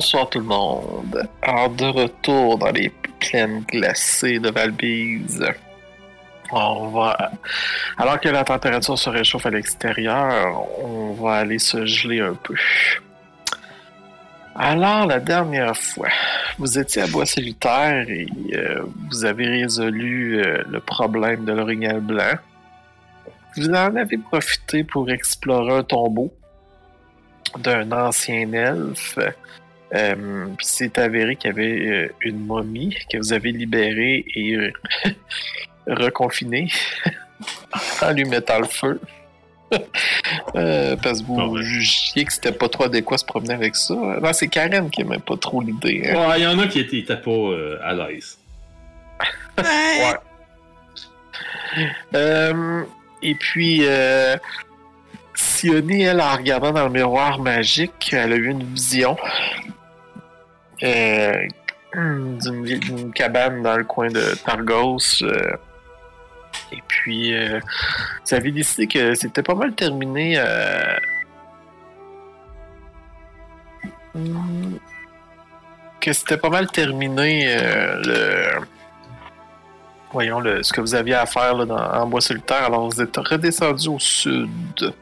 Bonsoir tout le monde. Alors de retour dans les plaines glacées de Valbise. On va, alors que la température se réchauffe à l'extérieur, on va aller se geler un peu. Alors la dernière fois, vous étiez à Bois Solitaire et euh, vous avez résolu euh, le problème de l'orignal blanc. Vous en avez profité pour explorer un tombeau d'un ancien elfe. Euh, puis c'est avéré qu'il y avait euh, une momie que vous avez libérée et euh, reconfinée en lui mettant le feu. Euh, parce que vous Ah ouais. jugiez que c'était pas trop adéquat se promener avec ça. Non, c'est Karen qui aimait pas trop l'idée. hein. Ouais, il y en a qui étaient, étaient pas euh, à l'aise. Ouais. Euh, et puis, euh, Sione, elle, en regardant dans le miroir magique, elle a eu une vision euh, d'une cabane dans le coin de Targos. euh, et puis, euh, vous avez décidé que c'était pas mal terminé. euh, que c'était pas mal terminé euh, le voyons le, ce que vous aviez à faire là, en bois solitaire. Alors vous êtes redescendu au sud.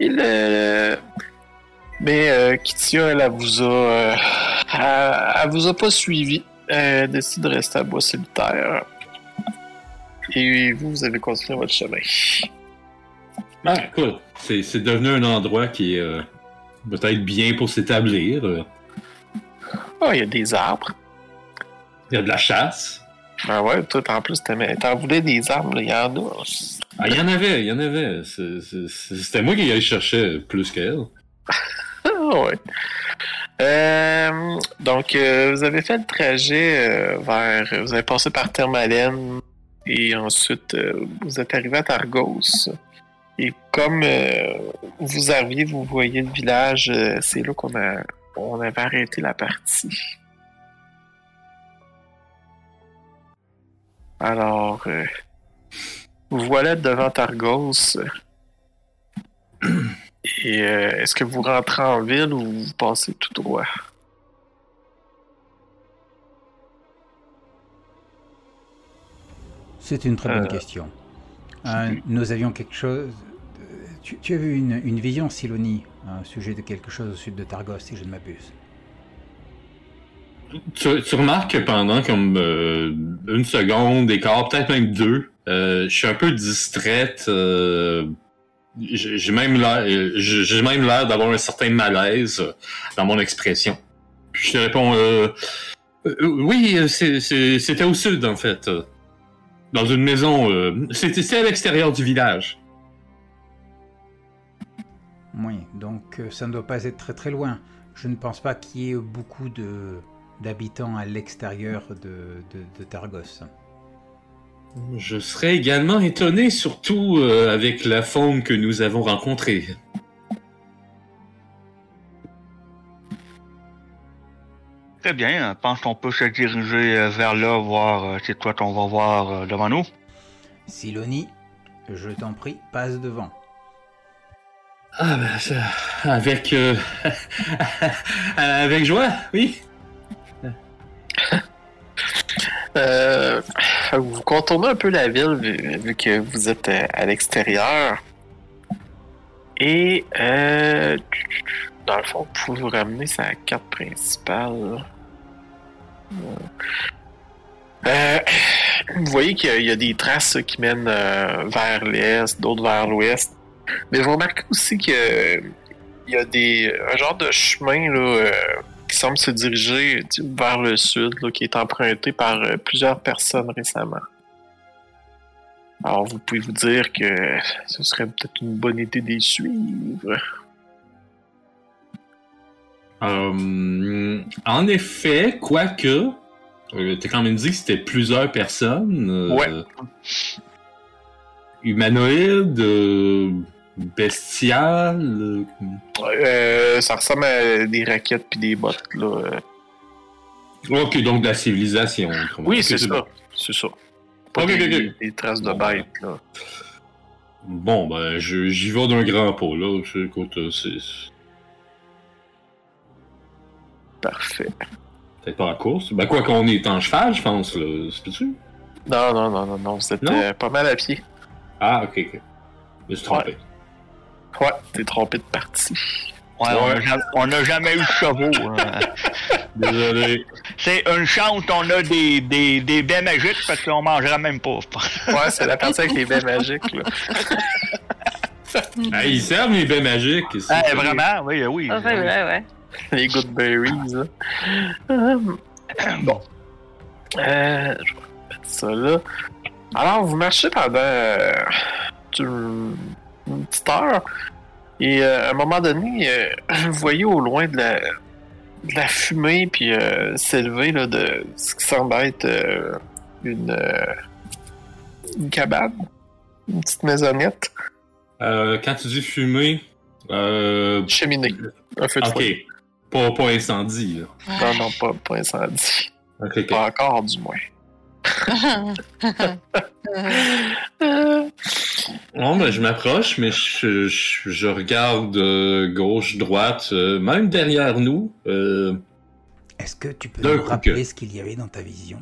Et le... Mais euh, Kitia, elle, elle vous a. euh, elle, elle vous a pas suivi. Elle décide de rester à bois solitaire. Et vous, vous avez continué votre chemin. Ah, écoute, c'est c'est devenu un endroit qui est euh, peut-être bien pour s'établir. Ah, il y a des arbres. Il y a de la chasse. Ben ouais, toi, en plus, t'en voulais des arbres, là, il y en a. Ah, il y en avait, il y en avait. C'était moi qui allais chercher plus qu'elle. Ouais. Euh, donc, euh, vous avez fait le trajet euh, vers. Vous avez passé par Thermalène et ensuite vous êtes arrivé à Targos. Et comme vous arriviez, vous voyez le village, c'est là qu'on a on avait arrêté la partie. Alors, vous voilà devant Targos. Et euh, est-ce que vous rentrez en ville ou vous passez tout droit? C'est une très bonne Euh, question. Euh, nous avions quelque chose. Tu, tu as eu une, une vision, Silonie, un sujet de quelque chose au sud de Targos, si je ne m'abuse. Tu, tu remarques que pendant comme euh, une seconde, des quarts, peut-être même deux, euh, je suis un peu distraite. euh, j'ai même l'air, euh, j'ai même l'air d'avoir un certain malaise dans mon expression. Puis je te réponds, euh, euh, oui, c'était au sud en fait, dans une maison. C'était à l'extérieur du village. Oui, donc ça ne doit pas être très très loin. Je ne pense pas qu'il y ait beaucoup de d'habitants à l'extérieur de, de, de Targos. Je serais également étonné, surtout euh, avec la faune que nous avons rencontrée. Très bien, je pense qu'on peut se diriger euh, vers là, voir euh, c'est quoi qu'on va voir euh, devant nous? Silonie, je t'en prie, passe devant. Ah ben ça, avec euh, avec joie, oui. Euh, vous contournez un peu la ville vu, que vous êtes euh, à l'extérieur. Et euh, dans le fond, vous pouvez vous ramener sa carte principale. Euh, vous voyez qu'il y, a- y des traces qui mènent euh, vers l'est, d'autres vers l'ouest. Mais vous remarquez aussi qu'il y a des, un genre de chemin là, qui semble se diriger vers le sud, là, qui est emprunté par euh, plusieurs personnes récemment. Alors, vous pouvez vous dire que ce serait peut-être une bonne idée de les suivre. Euh, en effet, quoique, euh, t'as quand même dit que c'était plusieurs personnes. euh, Ouais. Humanoïdes, bestiales. euh, Euh, ça ressemble à des raquettes puis des bottes, là. euh. Ok, donc de la civilisation. Oui, c'est ça. C'est ça. Pas Ok, des, des traces de Bon, ben. bêtes, là. Bon, ben, j'y vais d'un grand pas, là. Je- Écoute, c'est. Parfait. Peut-être pas en course. Ben, quoi qu'on est en cheval, je pense, là. C'est tu Non, non, non, non, non. Euh, pas mal à pied. Ah, ok, ok. Je me suis trompé. Ouais, t'es trompé de partie. Ouais, on a jamais- on n'a jamais eu de chevaux. hein. Désolé. C'est une chance qu'on a des, des, des baies magiques parce qu'on mangerait même pas. Ouais, c'est la partie avec les baies magiques, là. Ah, ils servent les baies magiques. ici. Ah, vraiment? Oui, oui. Ah, ouais. Les good berries, là. Euh, bon. Euh, je vais mettre ça là. Alors, vous marchez pendant euh, une, petite heure. Et euh, à un moment donné, euh, vous voyez au loin de la, de la fumée puis euh, s'élever là, de ce qui semble être euh, une, euh, une cabane, une petite maisonnette, Euh, quand tu dis fumer, euh, cheminée, un feu de ok. foyer. Pas, pas incendie, là. Non, non, pas, pas incendie. Pas encore, du moins. Non, ben, je m'approche, mais je, je, je regarde euh, gauche, droite, euh, même derrière nous. Euh, Est-ce que tu peux nous rappeler que- ce qu'il y avait dans ta vision?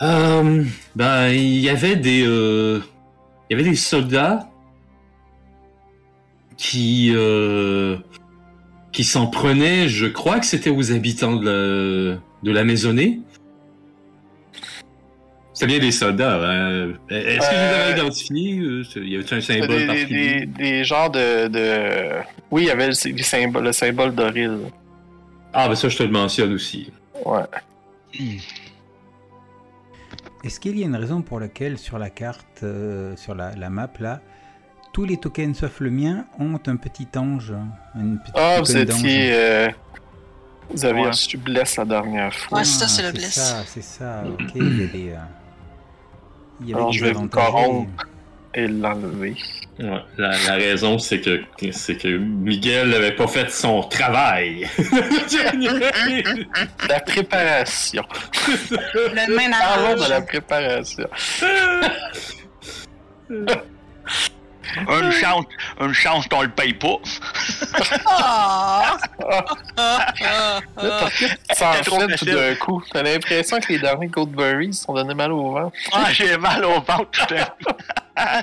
Ben, il y avait des, il y avait des soldats qui, qui s'en prenaient. Je crois que c'était aux habitants de la, de la maisonnée. C'est bien des soldats. hein. Est-ce que je les avais Euh, identifiés Euh, Y avait-il un symbole des, particulier? des, des genres de, de- Oui, il y avait le, le symbole, le symbole d'Oril. Ah, ben ça, je te le mentionne aussi. Ouais. Est-ce qu'il y a une raison pour laquelle sur la carte, euh, sur la, la map là, tous les tokens sauf le mien ont un petit ange une petite Ah, vous étiez. euh, vous avez Ouais. reçu Bless la dernière fois. Ouais, c'est ça, c'est le bless. ça, c'est ça, ok. il y a des, euh, il y avait Alors, je vais vous corrompre. Et l'enlever. Ouais, la, la raison, c'est que, c'est que Miguel n'avait pas fait son travail. La préparation. Le Parlons de ménage. la préparation. Une chance, une chance qu'on le paye pas. Ah! Ah, Ah, ah, ah. ça trop fait tout d'un coup. T'as l'impression que les derniers Goldberries sont donnés mal au vent. Ah, j'ai mal au ventre à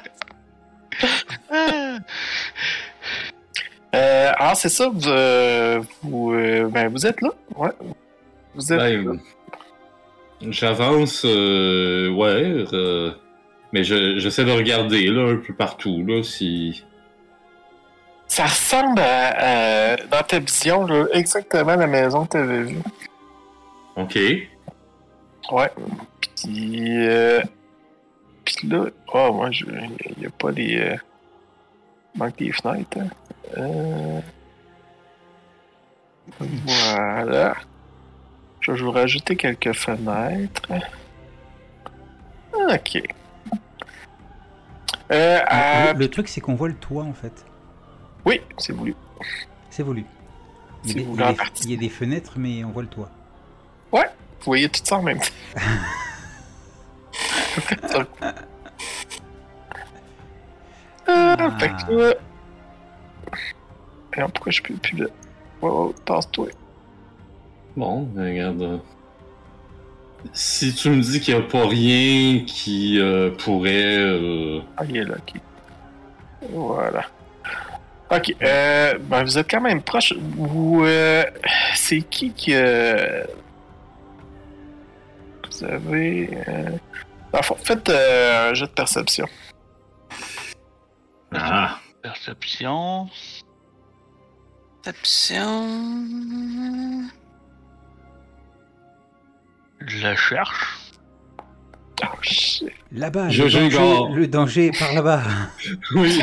Euh, alors, c'est ça, vous, euh, vous, euh, ben, vous êtes là. Ouais. Vous êtes là. Ben, J'avance, euh, ouais, mais je- j'essaie de regarder là un peu partout là si. Ça ressemble à, à- dans ta vision, là, exactement la maison que tu avais vue. Ok. Ouais. Puis, euh, puis là, oh, moi, je, il n'y a pas des. Euh, il manque des fenêtres. Hein. Euh, voilà. Je vais vous rajouter quelques fenêtres. Ok. Euh, à- Le, le truc, c'est qu'on voit le toit en fait. Oui, c'est voulu. C'est voulu. Il y, a des, voulu il y a en des- partie. il y a des fenêtres, mais on voit le toit. Vous voyez tout ça en même temps. Ça- Ah, fait que là... Alors, pourquoi je peux plus là? Oh, oh, tasse-toi. Bon, regarde. Si tu me dis qu'il n'y a pas rien qui euh, pourrait. euh, Ah, il est là, ok. Voilà. Ok, euh, ben vous êtes quand même proche. Vous, euh, c'est qui qui... euh, Vous avez... Euh... fond, faites euh, un jeu de perception. Ah, Perception. Perception. Je la cherche. Oh, shit. Là-bas, Je- le, je danger, le danger est par là-bas. oui.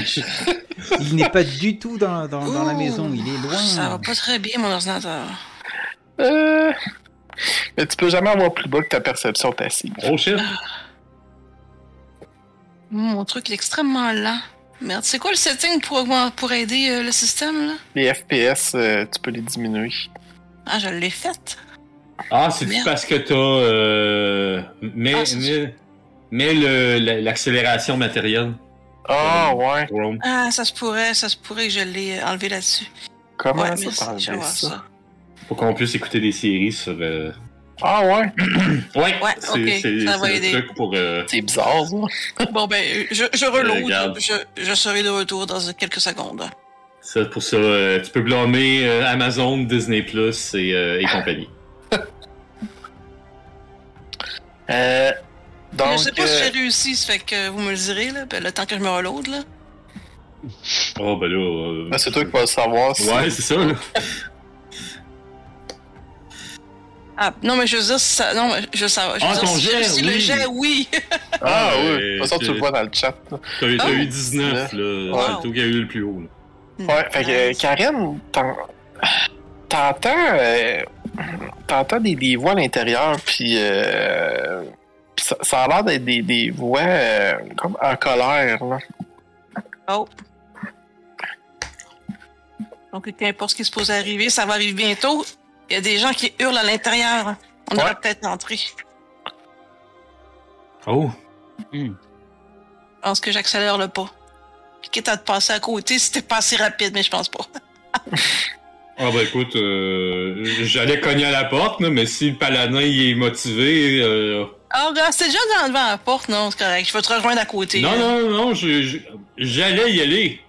Il n'est pas du tout dans, dans- dans la maison, il est loin. Ça va pas très bien, mon ordinateur. Euh... Mais tu peux jamais avoir plus bas que ta perception passive. Oh shit. Mon truc est extrêmement lent. Merde, c'est quoi le setting pour, augment- pour aider euh, le système, là? Les FPS, euh, tu peux les diminuer. Ah, je l'ai fait. Ah, c'est parce que t'as. Euh, mets, Ah, l'accélération matérielle? Ah, ouais. Chrome. Ah, ça se pourrait, ça se pourrait que je l'ai enlevé là-dessus. Comment ouais, ça merci, ça? ça. pour qu'on puisse écouter des séries sur. euh, Ah ouais? Ouais, Ouais, c'est ok, c'est- ça va aider. truc pour. euh, C'est bizarre, ça. Bon, ben, je, je reload. je, je serai de retour dans quelques secondes. ça, pour ça, euh, tu peux blâmer euh, Amazon, Disney Plus et, euh, et compagnie. Euh, donc, je sais pas si euh, j'ai réussi, ça fait que vous me le direz, là, ben, le temps que je me reload, là. Oh, ben là. euh, ben, c'est toi qui vas le savoir. si- Ouais, c'est ça, là. Ah, non, mais je veux dire, ça, non, mais je veux savoir. Je veux Ah, dire, ton si j'ai jet, réussi le oui. jet, oui. Ah Ah, oui, ouais, de toute façon, tu le vois dans le chat. là. T'as eu- Oh. eu 19, là. Wow. C'est toi qui as eu le plus haut, là. Ouais, fait que euh. Karen, t'en- t'entends euh, t'entends des, des voix à l'intérieur, puis euh, ça, ça a l'air d'être des, des voix euh, comme en colère. Là. Oh. Donc, qu'importe ce qui se pose à arriver, ça va arriver bientôt. Il y a des gens qui hurlent à l'intérieur. On Ouais. devrait peut-être entrer. Oh. Je pense que j'accélère le pas. Puis quitte à te passer à côté, c'était pas assez rapide, mais je pense pas. Ah, ben écoute, euh, j'allais cogner à la porte, mais si le paladin il est motivé. euh, Ah, c'était déjà dans, devant la porte, non, c'est correct. Je vais te rejoindre à côté. Non, là. non, non, non, je- je- j'allais y aller.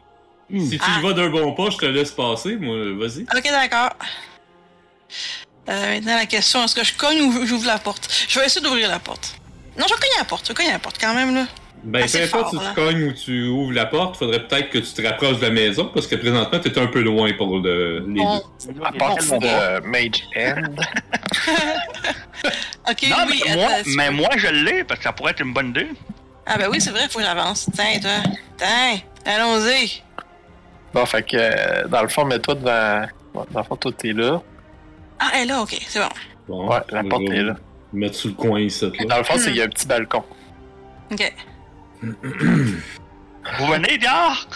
Si tu Ah. y vas d'un bon pas, je te laisse passer, moi, vas-y. Ok, d'accord. Euh, maintenant, la question, est-ce que je cogne ou j'ouvre la porte? Je vais essayer d'ouvrir la porte. Non, je vais cogner à la porte. Je vais cogner à la porte quand même, là. Ben, peu importe si tu cognes ou tu ouvres la porte, faudrait peut-être que tu te rapproches de la maison, parce que présentement, t'es un peu loin pour le, les Bon. deux. À part de Mage End. Ok, Non, oui. mais, moi, attends, tu mais moi, je l'ai, parce que ça pourrait être une bonne idée. Ah, ben oui, c'est vrai, faut que j'avance. Tiens, toi. Tiens, allons-y. Bon, fait que euh, dans le fond, mets-toi devant. Dans le fond, toi, t'es là. Ah, elle est là, ok, c'est bon. Bon, Ouais, la porte est là. Mettre sous le coin ici, là. Dans le fond, c'est il y a un petit balcon. Ok. Vous venez, Dior?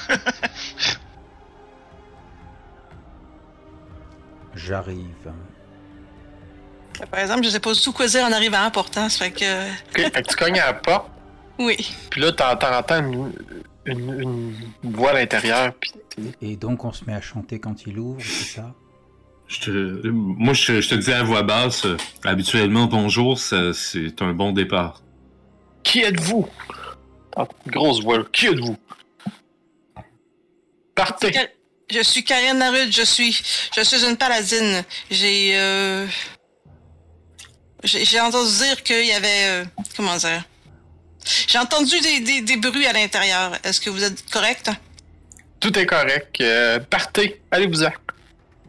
J'arrive. Par exemple, je sais pas du tout quoi dire en arrivant à portant, ça fait que. Fait que tu cognes à la porte, Oui. puis là, t'entends une, une, une voix à l'intérieur, puis Et donc on se met à chanter quand il ouvre, c'est ça? Je te, moi, je, je te dis à voix basse, euh, habituellement, bonjour, c'est un bon départ. Qui êtes-vous? Ah, grosse voix. Qui êtes-vous? Partez! Je suis Karen Narud, je suis. Je suis une paladine. J'ai. Euh... J'ai entendu dire qu'il y avait. euh, Comment dire? J'ai entendu des, des, des bruits à l'intérieur. Est-ce que vous êtes correct? Tout est correct. euh, partez! Allez-vous-en!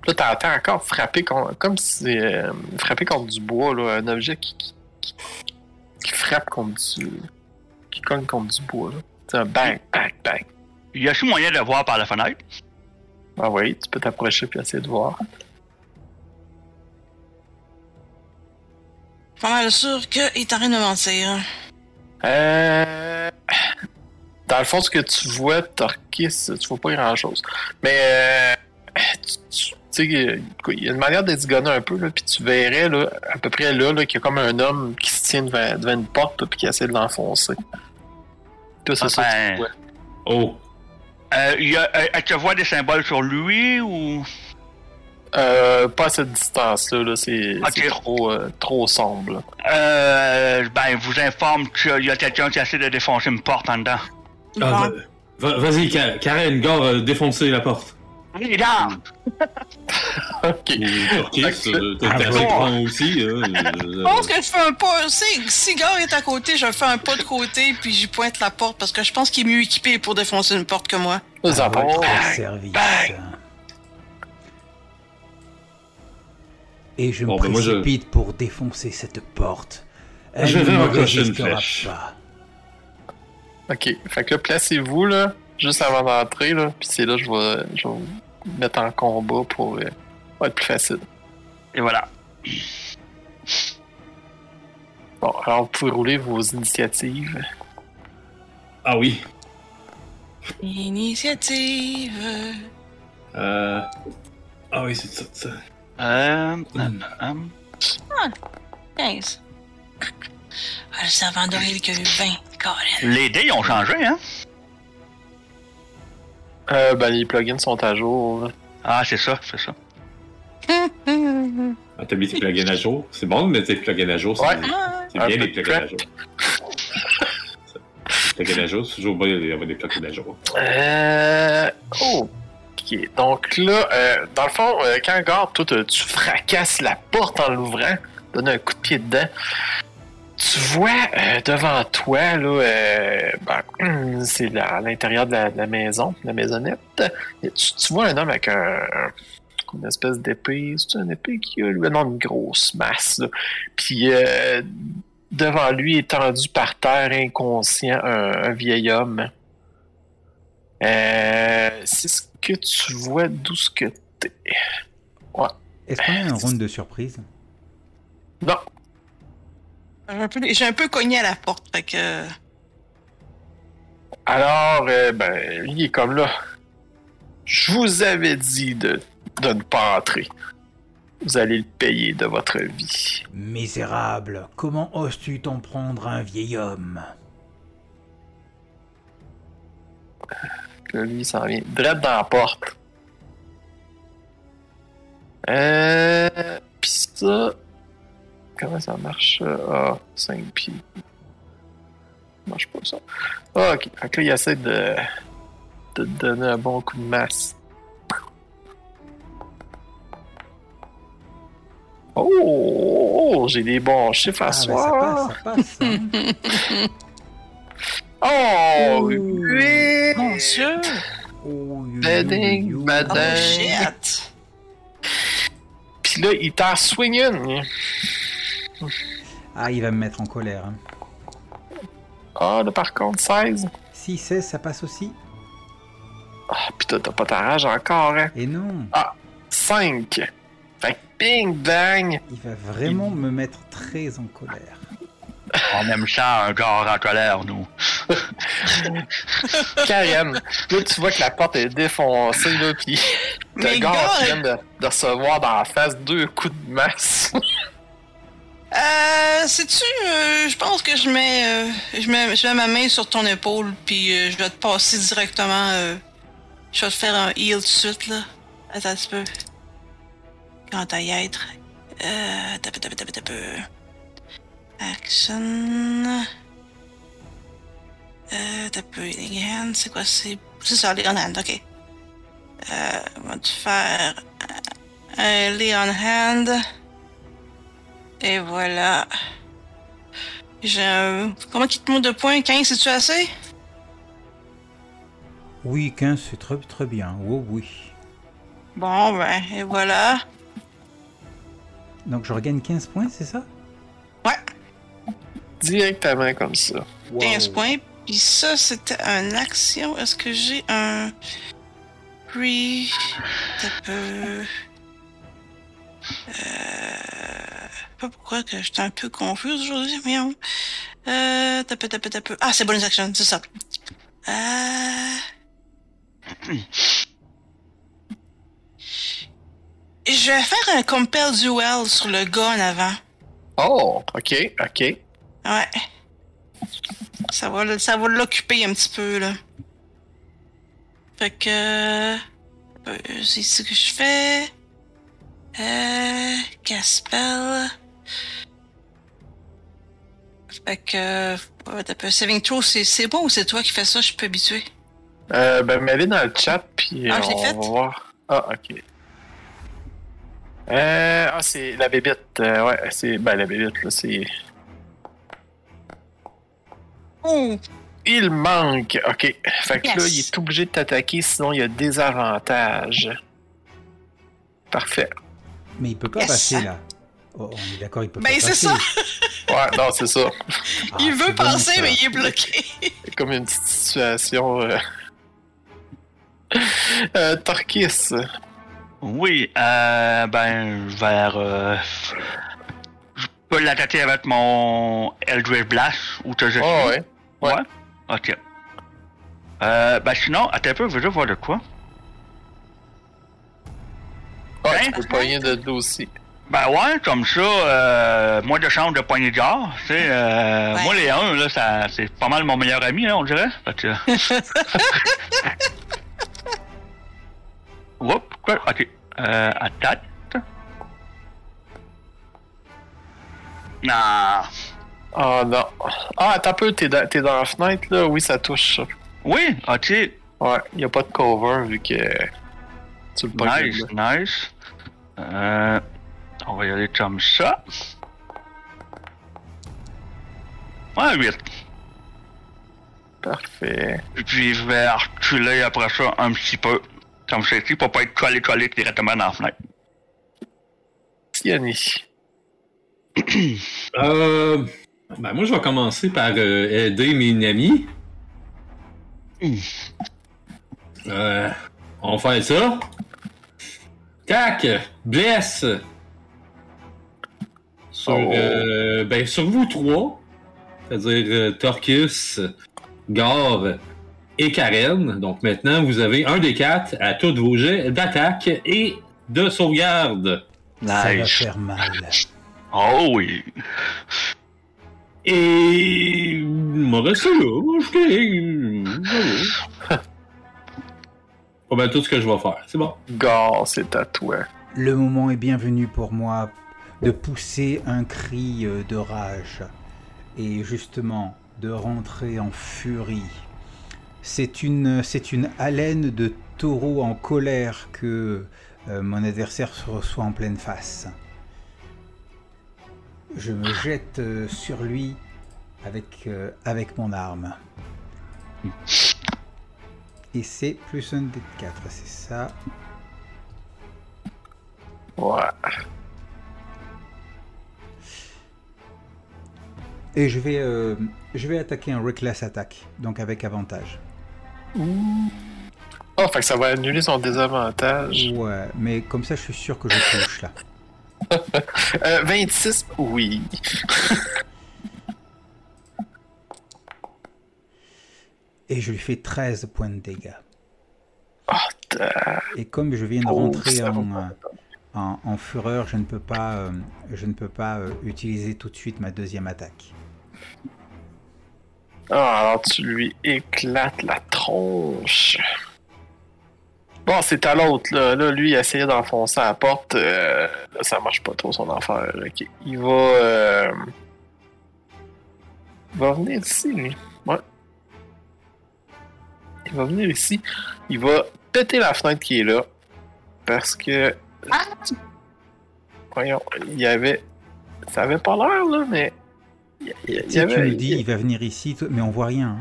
Là, t'entends encore frapper contre, comme si euh, frapper contre du bois, là, un objet qui, qui, qui- qui frappe contre du. Qui cogne contre du bois. là. C'est un bang, bang, bang. Y a-t-il moyen de voir par la fenêtre? Ah oui, tu peux t'approcher puis essayer de voir. Je suis pas mal sûr qu'il est en train de me mentir. Euh... Dans le fond, ce que tu vois, Torquis, tu vois pas grand-chose. Mais, euh... tu sais, il y a une manière d'esgonner un peu, là, puis tu verrais, là, à peu près là, là qu'il y a comme un homme qui se tient devant, devant une porte, puis qui essaie de l'enfoncer. Toi, c'est Ah, ça que ben. tu vois. Oh, Euh, y a, euh, tu vois des symboles sur lui ou? Euh, pas à cette distance-là, là, c'est trop, euh, trop sombre. Euh, ben, vous informe qu'il y a quelqu'un qui essaie de défoncer une porte en dedans. Ah, va- va- vas-y, Ka- Karen, gare, euh, défoncez la porte. Là! Ok. Turquie, Ah, bon. grand aussi. Je euh, pense que je fais un pas. Si, si Gare est à côté, je fais un pas de côté, puis j'y pointe la porte, parce que je pense qu'il est mieux équipé pour défoncer une porte que moi. Nous avons- Bang, service. bang. Et je me Bon, ben, je- précipite pour défoncer cette porte. Elle Je ne vais me une flèche. pas. Ok, fait que placez-vous, là, juste avant d'entrer, là, puis c'est là que je vais, je vais vous mettre en combat pour euh, va être plus facile. Et voilà. Bon, alors vous pouvez rouler vos initiatives. Ah oui. Initiative. Euh... Ah oui, c'est ça. ça. Euh, Hmm. euh, 15. Ah, le servant d'Oril qui a eu 20. Colin. les dés ils ont changé, hein? Euh, ben, les plugins sont à jour. Ah, c'est ça, c'est ça. Ah, T'as mis tes plugins à jour? C'est bon de mettre tes plugins à jour, c'est Ouais. c'est Un bien les plugins à jour. Les plugins à jour, c'est toujours bien d'avoir des plugins à jour. Euh. Ok. Donc là, euh, dans le fond, euh, quand Gord, toi, tu fracasses la porte en l'ouvrant, donnes un coup de pied dedans. Tu vois euh, devant toi, là, euh, ben, c'est à l'intérieur de la, de la maison, la maisonnette. Et Tu, tu vois un homme avec un, une espèce d'épée. C'est une épée qui a lui, non, une grosse masse. là. Puis euh, devant lui, étendu par terre, inconscient, un, un vieil homme. C'est ce que tu vois d'où ce que t'es. Est-ce qu'on a un round de surprise? Non, J'ai un peu- cogné à la porte, fait que. alors, euh, ben, il est comme là. Je vous avais dit de, de ne pas entrer. Vous allez le payer de votre vie. Misérable, comment oses-tu t'en prendre à un vieil homme? Là, lui, il s'en vient direct dans la porte. Euh. Pis ça. Comment ça marche? Ah, 5 pieds. Ça marche pas ça. Ah, ok. Fait que là, il essaie de. de te donner un bon coup de masse. Oh! oh, J'ai des bons chiffres à Ah, ben, ça soir. passe, ça passe. hein. Oh! Huit. Mon Dieu! Oh, Bading, bading. Oh Euh, shit! Puis là, il t'en swing une. Ah, il va me mettre en colère. hein. Ah, là, par contre, 16. Si 16, ça passe aussi Ah, toi, t'as pas ta rage encore, hein. Et non, 5. Fait que bing, bang. il va vraiment me mettre très en colère. On aime ça, un gars en colère, nous. Karen. là, tu vois que la porte est défoncée, là, pis le gars, vient de, de recevoir dans la face deux coups de masse. Euh, sais-tu, euh, je pense que je mets, euh, je mets, je mets ma main sur ton épaule, puis euh, je vais te passer directement. je vais te faire un heal tout de suite, là. Attends un petit peu. Quand t'as y être? Euh, tape, tape, tape, tape. Action. Euh, t'as peu, healing hand, c'est quoi, c'est. C'est ça, lay on hand, ok. Euh, on va te faire un lay on hand. Et voilà. J'ai un... Comment qu'il te monte de points? 15, c'est-tu assez? Oui, 15, c'est très très bien. Oh oui. Bon, ben, et voilà. Donc je regagne 15 points, c'est ça? Ouais, Directement comme ça. 15 Wow. points. Puis ça, c'était une action. Est-ce que j'ai un... T'as peu... Euh... Pas pourquoi que j'étais un peu confuse aujourd'hui, voyons. Euh... T'as peu, t'as peu, t'as peu... Ah, c'est bonus action, c'est ça. Euh... Je vais faire un compel duel sur le gars en avant. Oh, ok, ok. Ouais. Ça va, ça va l'occuper un petit peu, là. Fait que... euh, c'est ce que je fais. Euh... Caspel. Fait que... Peu. Saving throw, c'est c'est bon ou c'est toi qui fais ça? Je suis pas habitué. Euh, ben, mets-les dans le chat, puis Ah, on fait? va voir. Ah, ok. Euh, ah, c'est la bébête. Euh, ouais, c'est. Ben, la bébête, là, c'est. Oh! Il manque. Ok. Fait que là, il est obligé de t'attaquer, sinon il y a des avantages. Parfait. Mais il peut pas Yes. passer là. Oh, on est d'accord, il peut Ben, pas c'est passer. ça. Ouais, non, c'est ça. Ah, il veut c'est bon, passer, mais il est bloqué. C'est comme une petite situation. Euh... euh, Torquis. Oui, euh, ben, vers... Euh, je peux l'attaquer avec mon Eldritch Blast, ou que je. Oh, ouais. ouais. Ok. Euh, ben sinon, attends un peu, je veux juste voir de quoi? Ah, Hein? tu peux pogner de dos aussi. Ben ouais, comme ça, euh, moins de chance de poignée de genre. Tu sais, euh. Moi, les 1, là, ça, c'est pas mal mon meilleur ami, là, on dirait. Fait que... Oups, quoi? OK. Euh, à tête. Oh ah, non. Ah, attends un peu, t'es dans, t'es dans la fenêtre, là. Oui, ça touche. Oui, OK. Ouais, y a pas de cover vu que... Tu le nice, nice. Euh on va y aller comme ça. Ouais, 8. Parfait. Puis je vais reculer après ça un petit peu. Comme ceci, pour pas être collé-collé directement dans la fenêtre. Tiani. Euh, ben moi, je vais commencer par euh, aider mes amis. Euh, on fait ça. Tac! Blesse! Sur, Oh. euh, ben, sur vous trois, c'est-à-dire euh, Torquus, Gar et Karen. Donc maintenant, vous avez un des quatre à tous vos jets d'attaque et de sauvegarde. Ça va faire mal. Oh oui. Et. M'a resté là, moi, je Pas mal tout ce que je vais faire, c'est bon. Gare, c'est à toi. Le moment est bienvenu pour moi de pousser un cri euh, de rage et justement de rentrer en furie. C'est une, c'est une haleine de taureau en colère que euh, mon adversaire se reçoit en pleine face. Je me jette euh, sur lui avec, avec mon arme. Et c'est plus un dé de 4, c'est ça. Ouais. Et je vais, euh, je vais attaquer un Reckless Attack, donc avec avantage. Oh, fait que ça va annuler son désavantage. Ouais, mais comme ça je suis sûr que je touche là. Euh, 26, oui. Et je lui fais 13 points de dégâts. T'as- Et comme je viens de Oh, rentrer en, euh, en, en fureur, je ne peux pas, euh, je ne peux pas euh, utiliser tout de suite ma deuxième attaque. Ah, alors tu lui éclates la tronche. Bon, c'est à l'autre, là. Là, lui, il essayait d'enfoncer la porte. euh, là, ça marche pas trop, son affaire. Ok. Il va... euh, Il va venir ici, lui. Ouais. Il va venir ici. Il va péter la fenêtre qui est là. Parce que... Voyons, il y avait... Ça avait pas l'air, là, mais... Si tu me dis, il va venir ici, mais on voit rien.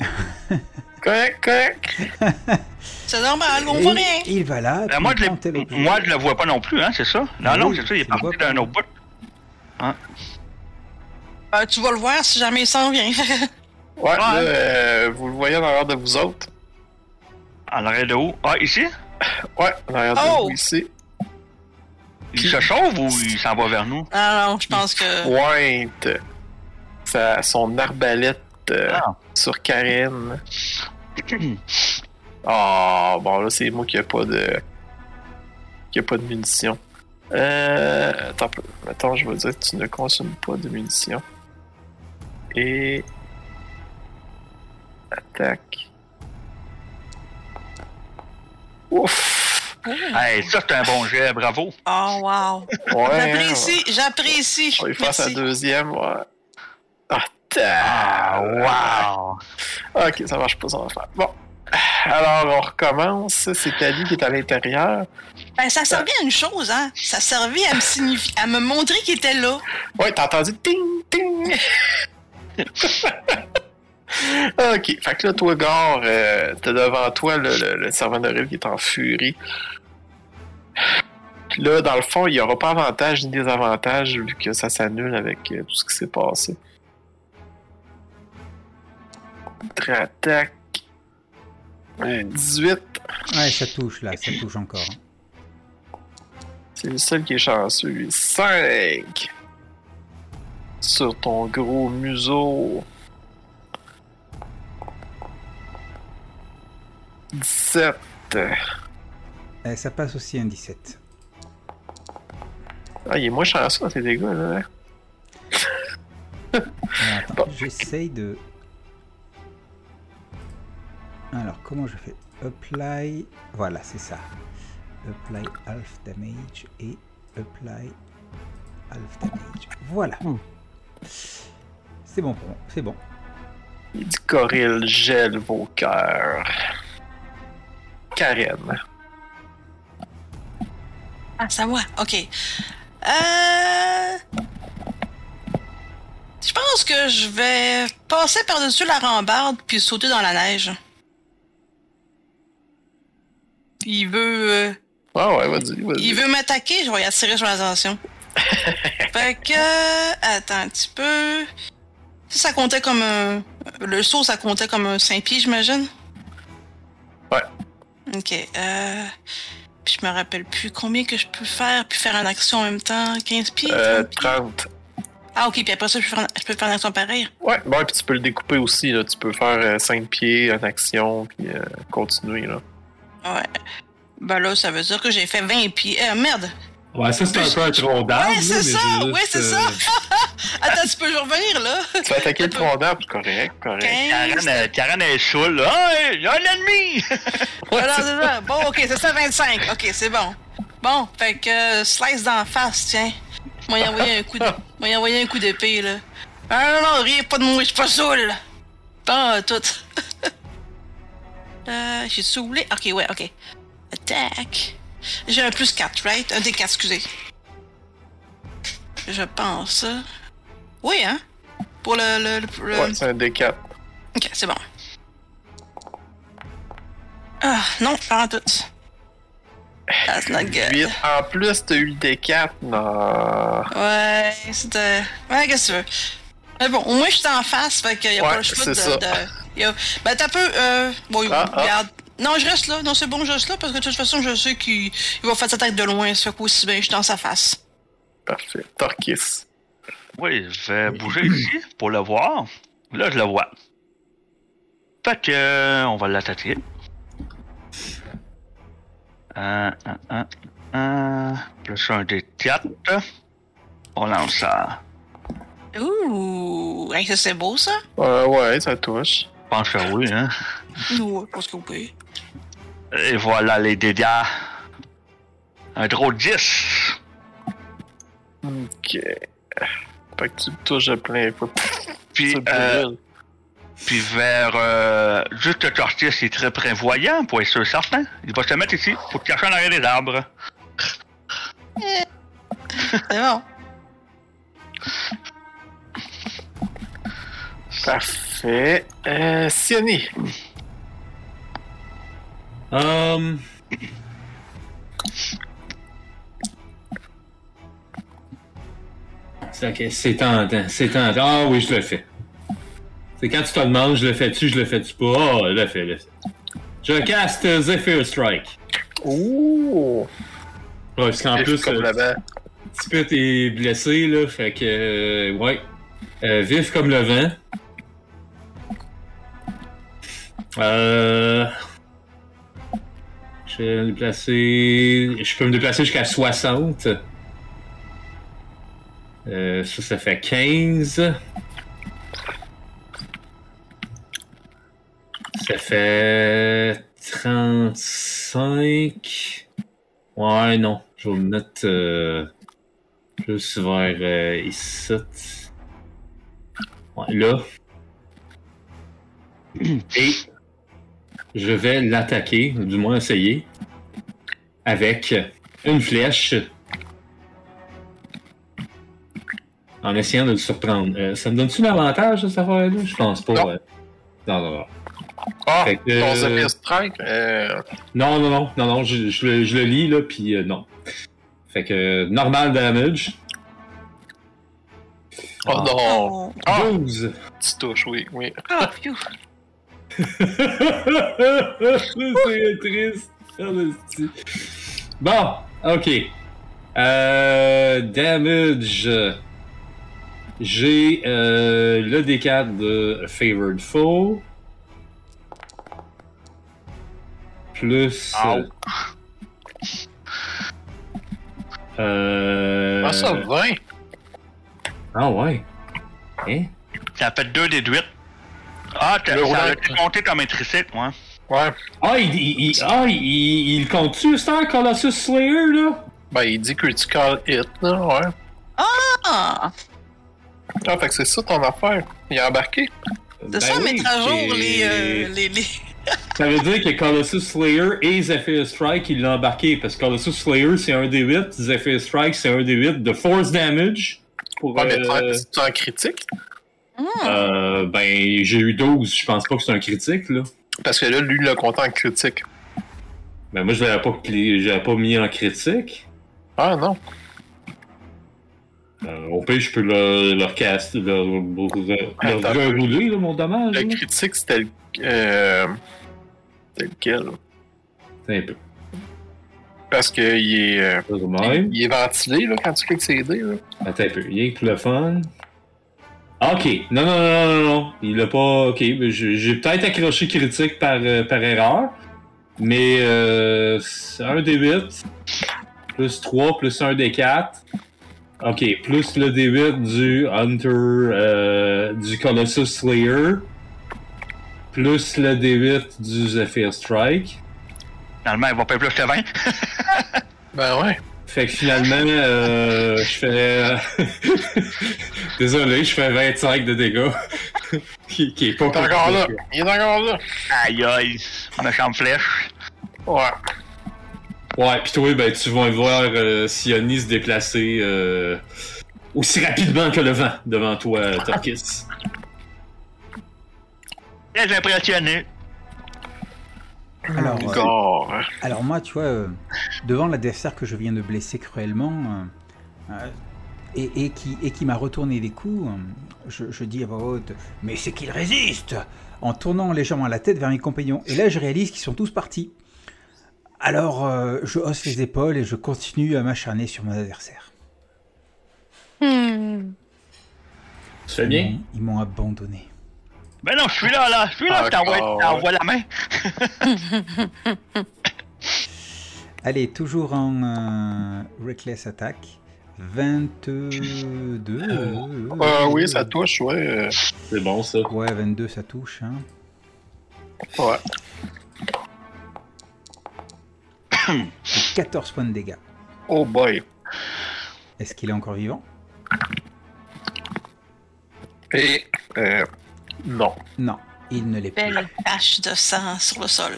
hein. Correct, correct. C'est normal, on voit rien. Il va là. Ben, moi, je moi, je le vois pas non plus, hein, c'est ça? Non, Ah non, c'est ça, il est parti pas. d'un autre bout. Euh, tu vas le voir si jamais il s'en vient. Ouais, là, euh, vous le voyez en arrière de vous autres. En arrière de où? Ah, ici? Ouais, en arrière de Oh! vous ici. Il se sauve ou il s'en va vers nous? Ah non, je pense que. Pointe sa, son arbalète euh, Ah. sur Karen. Ah, bon, là, c'est moi qui a pas de. qui a pas de munitions. Euh. Attends. Attends, je vais dire que tu ne consommes pas de munitions. Et. Attaque. Ouf! Hey, ça, c'est un bon jet, bravo. Oh, wow. Ouais. J'apprécie, j'apprécie. On va faire sa deuxième, ouais. Ah, Ah, wow. Ok, ça marche pas, ça va faire. Bon. Alors, on recommence. C'est Tali qui est à l'intérieur. Ben, ça servait à une chose, hein. Ça servait à me signifier, à me montrer qu'il était là. Ouais, t'as entendu ting, ting. ok, fait que là, toi, Gare, euh, t'as devant toi le, le, le servant de Rive qui est en furie. Là, dans le fond, il n'y aura pas avantage ni désavantage vu que ça s'annule avec euh, tout ce qui s'est passé. Contre-attaque. Euh, 18. Ouais, ça touche là, ça touche encore. hein. C'est le seul qui est chanceux, lui. 5 sur ton gros museau. 17. Eh, ça passe aussi un 17. Ah, il est moins chanceux tes dégâts, là. Bon. j'essaye de. Alors, comment je fais? Apply. Voilà, c'est ça. Apply half damage et apply half damage. Voilà. Hmm. C'est bon pour moi, c'est bon. Il dit Coril gèle vos cœurs. Karen. Ah, c'est à moi. OK. Euh... Je pense que je vais passer par-dessus la rambarde puis sauter dans la neige. Il veut... euh, Ah ouais, vas-y, vas-y. Il veut m'attaquer, je vais y attirer son attention. fait que... Attends un petit peu... Ça, ça comptait comme un... Le saut, ça comptait comme un 5 pieds, j'imagine? Ouais. Ok. Euh... Puis je me rappelle plus combien que je peux faire, puis faire une action en même temps. 15 pieds? Euh, 30 pieds? 30. Ah, ok, puis après ça, je peux faire, je peux faire une action pareille. Ouais, bon, puis tu peux le découper aussi, là. Tu peux faire 5 pieds en action, puis euh, continuer, là. Ouais. Ben là, ça veut dire que j'ai fait 20 pieds. Euh, merde! Ouais, ça c'est un peu un tronc d'arbre. Ouais, là, c'est mais ça! Ouais, juste, c'est euh, ça! Attends, tu peux je revenir, là? Tu vas attaquer le tronc d'arbre, correct, correct. 15. Karen, euh, Karen est saoule. là. Ah, il y a un ennemi! Alors, c'est ça. Bon, ok, c'est ça, 25. Ok, c'est bon. Bon, fait que euh, slice d'en face, tiens. Moi, y envoyer un coup de... Moi, y envoyer un coup d'épée, là. Ah non, non, rien, pas de moi, je suis pas saoul. Pas tout. euh, j'ai saoulé. Ok, ouais, ok. Attack. J'ai un plus 4, right? Un des 4, excusez. Je pense. Oui, hein? Pour le... le, le- le- Ouais, c'est un D4. Ok, c'est bon. Ah, non, pas en tout. That's not good. 8. En plus, t'as eu le D4. Non. Ouais, c'était. Ouais, qu'est-ce que tu veux? Mais bon, au moins, je suis en face, fait qu'il y a Ouais, pas le choix de. de- a- Ben, t'as peu. Euh... Bon, Ah, ah. Non, je reste là. Non, c'est bon, je reste là, parce que de toute façon, je sais qu'il il va faire sa tête de loin, ça fait qu'aussi bien, je suis dans sa face. Parfait. Torquis. Oui, je vais bouger ici pour le voir. Là, je le vois. Fait que, euh, on va l'attaquer. Un, un, un, un. Plus un des 4. On lance ça. Ouh! Hey, ça, c'est beau, ça? Euh, ouais, ça touche. Je pense que oui, hein. Ouais, parce que oui. Et voilà les dégâts. Un drôle 10. Ok. Fait que tu le touches de plein fois. Puis, euh, puis vers euh, juste le Tortis, il est très prévoyant pour être sûr certain. Il va se mettre ici pour cacher en arrière des arbres. C'est bon. Parfait. Euh, Sioni. Um... C'est tentant, c'est tentant. Ah oui, je le fais. C'est quand tu te demandes, je le fais-tu, je le fais-tu pas? Ah, je le fais, je le fais. Je caste Zephyr Strike. Ouh! Ouais, parce qu'en plus, euh. Petit Pit est blessé, là, fait que. euh, ouais. Euh, vif comme le vent. Euh. Je vais me déplacer. Je peux me déplacer jusqu'à 60. Euh, ça, ça fait 15. Ça fait 35. Ouais, non. Je vais me mettre euh, plus vers euh, ici. Ouais, là. Et je vais l'attaquer, du moins essayer, avec une flèche. En essayant de le surprendre. Euh, ça me donne-tu l'avantage de cette affaire-là? Je pense pas. Non. Non, non, non. Ah, ton Strike, euh, Non, non, non, non, non, je, je le- je le lis, là, puis euh, non. Fait que, euh, normal damage. Oh Ah. non! Oh, Ah! 12. Tu touches, oui, oui. phew. C'est triste. Ah. Bon, ok. Euh, damage. J'ai euh, le D4 de Favored Foe. Plus. Euh, Ah, ça, 20! Ah ouais. Hein? Ça fait 2 déduites. Ah, t'as- Le ça été compté comme intrinsèque, moi. Ouais. Ah, il, il, il- ah, il, il compte-tu, Star Colossus Slayer, là? Ben, il dit critical hit, là, ouais. Ah! Ah, fait que c'est ça ton affaire. Il a embarqué. C'est ça, Ben oui, mettre à jour les, euh, les, les... Ça veut dire que Colossus Slayer et Zephyr Strike, ils l'ont embarqué. Parce que Colossus Slayer, c'est un D8. Zephyr Strike, c'est un D8 de force damage. Pour, Ouais, mais euh, critique. Euh, ben, j'ai eu 12. Je pense pas que c'est un critique, là. Parce que là, lui, il l'a compté en critique. Ben, moi, je l'avais pas, je pas mis en critique. Ah non. Euh, au pire, je peux le, leur cast, leur, leur, leur rerouler, là, mon dommage. Le là. critique, c'était le. Euh... C'était lequel? C'est un peu. Parce qu'il est. euh, de même. Il est ventilé là, quand tu cliques ses dés. Là. Attends un peu. Rien que le fun. Ok. Non, non, non, non, non. Il a pas. Ok. J'ai peut-être accroché critique par, euh, par erreur. Mais euh, un des 8. Plus 3, plus un des 4. Ok. Plus le D8 du Hunter. euh, du Colossus Slayer. Plus le D8 du Zephyr Strike. Finalement, il va payer plus que 20. Ben ouais. Fait que finalement, euh, je fais. Désolé, je fais 25 de dégâts. qui, qui est pas Il est encore là. Il est encore là. Aïe aïe, méchante flèche. Ouais. Ouais, pis toi, ben, tu vas voir euh, Sioni se déplacer euh, aussi rapidement que le vent devant toi, Torkis. Très impressionné. Alors, euh, alors moi, tu vois, euh, devant l'adversaire que je viens de blesser cruellement euh, et, et qui, et qui m'a retourné les coups, je, je dis à voix haute Mais c'est qu'il résiste En tournant légèrement la tête vers mes compagnons. Et là, je réalise qu'ils sont tous partis. Alors, euh, je hausse les épaules et je continue à m'acharner sur mon adversaire. Hmm. Tu fais bien? Ils m'ont abandonné. Ben non, je suis là, là. Je suis là, je t'envoie la main. Allez, toujours en euh, Reckless Attack. 22. Ah oui, ça touche, ouais. euh, C'est bon, ça. Ouais, 22, ça touche. Hein. Ouais. Et 14 points de dégâts. Oh boy. Est-ce qu'il est encore vivant? Et. Non. Non, il ne l'est plus. Belle tache de sang sur le sol.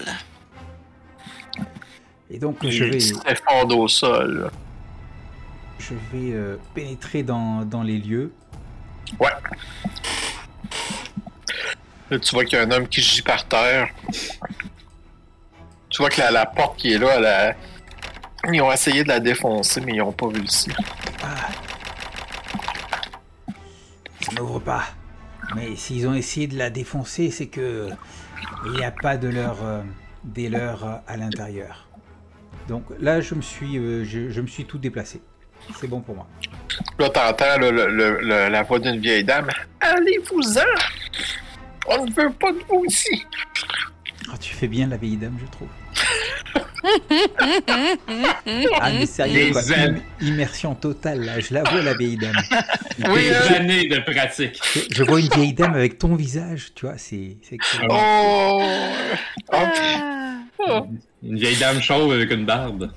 Et donc, je vais, Il s'effondre au sol. je vais euh, pénétrer dans, dans les lieux. Ouais. Là, tu vois qu'il y a un homme qui gît par terre. Tu vois que la, la porte qui est là, elle a- ils ont essayé de la défoncer, mais ils n'ont pas réussi. Ah Ça n'ouvre pas. Mais s'ils ont essayé de la défoncer, c'est que il n'y a pas de leur, euh, des leurs euh, à l'intérieur. Donc là, je me suis, euh, je, je me suis tout déplacé. C'est bon pour moi. Là, t'entends le- le- la voix d'une vieille dame. Allez-vous-en! On ne veut pas de vous ici! Ah, tu fais bien la vieille dame, je trouve. Ah, mais sérieux, quoi. Im- immersion totale, là. Je la vois, la vieille dame. Oui, Des années de pratique. Je, je vois une vieille dame avec ton visage, tu vois, c'est excellent. Oh! Ah, Ah. Une vieille dame chauve avec une barbe.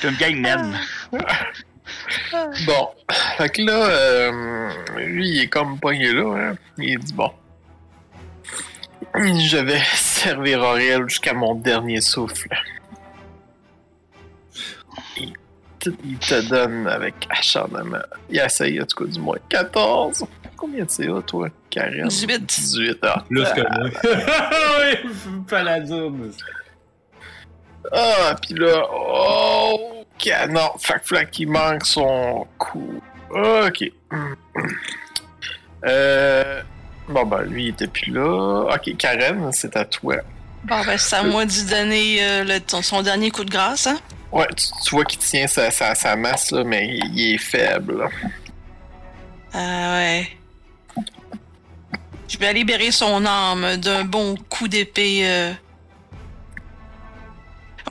C'est une vieille naine. Bon. Fait que là, euh, lui, il est comme pogné là. Hein? Il dit bon. Je vais servir Aurel jusqu'à mon dernier souffle. Il te, il te donne avec acharnement. Il essaye, en tout cas, du moins 14. Combien de CA, toi, Karen? 18. 18. Ah, Plus que moi. oui, paladin. Ah, pis là, oh, canon. Fait que Flack, il manque son coup. Ok. Euh, bon, ben, lui, il était plus là. Ok, Karen, c'est à toi. Bon, ben, c'est à moi d'y donner euh, le- ton- son dernier coup de grâce, hein? Ouais, tu, tu vois qu'il tient sa, sa, sa masse, là, mais il, il est faible. Ah ouais. Je vais libérer son âme d'un bon coup d'épée. euh.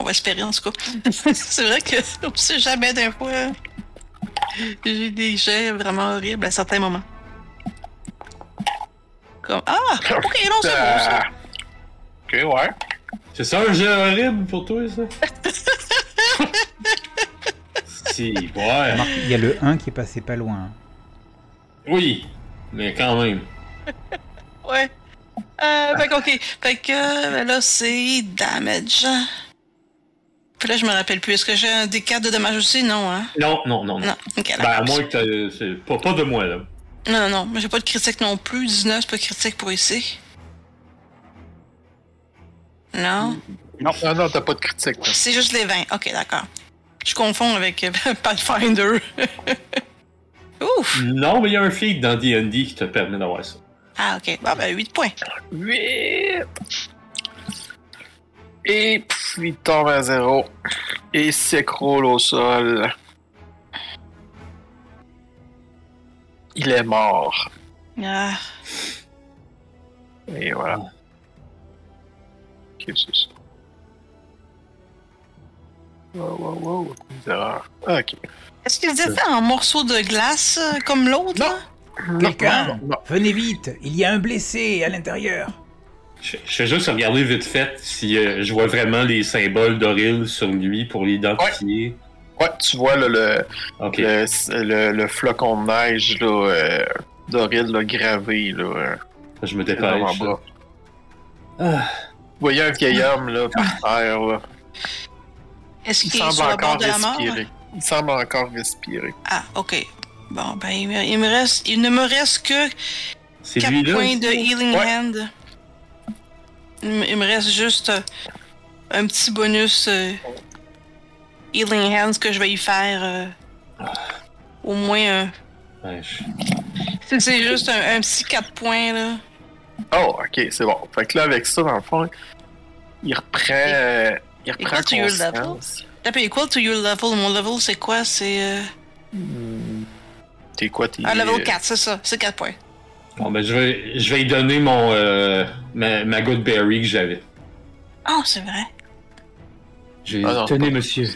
On va espérer en tout cas. c'est vrai que on sait jamais d'un fois. J'ai des jets vraiment horribles à certains moments. Comme Ah! Ok, non, c'est bon ça. Ok, ouais. C'est ça un jeu horrible pour toi, ça? si, ouais. Il y a le 1 qui est passé pas loin. Oui, mais quand même. Ouais. Euh, fait que, ok. Fait que ben là, c'est damage. Puis là, je me rappelle plus. Est-ce que j'ai un D4 de dommage aussi? Non, hein? Non, non, non, non. Non. Ok, Ben, à moins que t'as- c'est pas, pas de moi, là. Non, non, non. Mais j'ai pas de critique non plus. 19, c'est pas critique pour ici. Non? Non, non, t'as pas de critique. C'est juste les 20. Ok, d'accord. Je confonds avec euh, Pathfinder. Ouf! Non, mais il y a un feed dans D&D qui te permet d'avoir ça. Ah, ok. Bon, ben, 8 points. 8. Et pff, il tombe à zéro. Et s'écroule au sol. Il est mort. Ah. Et voilà. Qu'est-ce que c'est ça? Wow, wow, wow. Des erreurs. Ah, Ok. Est-ce qu'ils étaient en morceaux de glace euh, comme l'autre? Non. là? Quelqu'un? Non, non. Venez vite, il y a un blessé à l'intérieur. Je, je fais juste regarder vite fait si euh, je vois vraiment les symboles d'Oril sur lui pour l'identifier. Ouais, tu vois là, le, le, le, le flocon de neige là, euh, d'Oril là, gravé là, euh, Je me dans dépêche. mon bras. Ah. Vous voyez un vieil homme là, par terre. Là. Est-ce qu'il semble sur le bord encore de la mort? respirer. Il semble encore respirer. Ah, ok. Bon, ben, il me, il me reste, il ne me reste que C'est 4 lui là. points de Healing Ouais. Hand. Il me, reste juste un petit bonus euh, Healing Hands que je vais y faire euh, au moins un. Ouais, je- C'est- juste un, un petit 4 points, là. Oh, ok, c'est bon. Fait que là, avec ça, dans le fond, il reprend, euh, il reprend quoi, tu your conscience. T'as payé equal to your level. Mon level, c'est quoi? C'est. Euh... Hmm. T'es quoi, t'es... Ah, level 4, c'est ça. C'est 4 points. Bon, ben, je vais, je vais lui donner mon, euh, ma, ma good berry que j'avais. Oh, c'est vrai. Ah non, Tenez, pas- monsieur.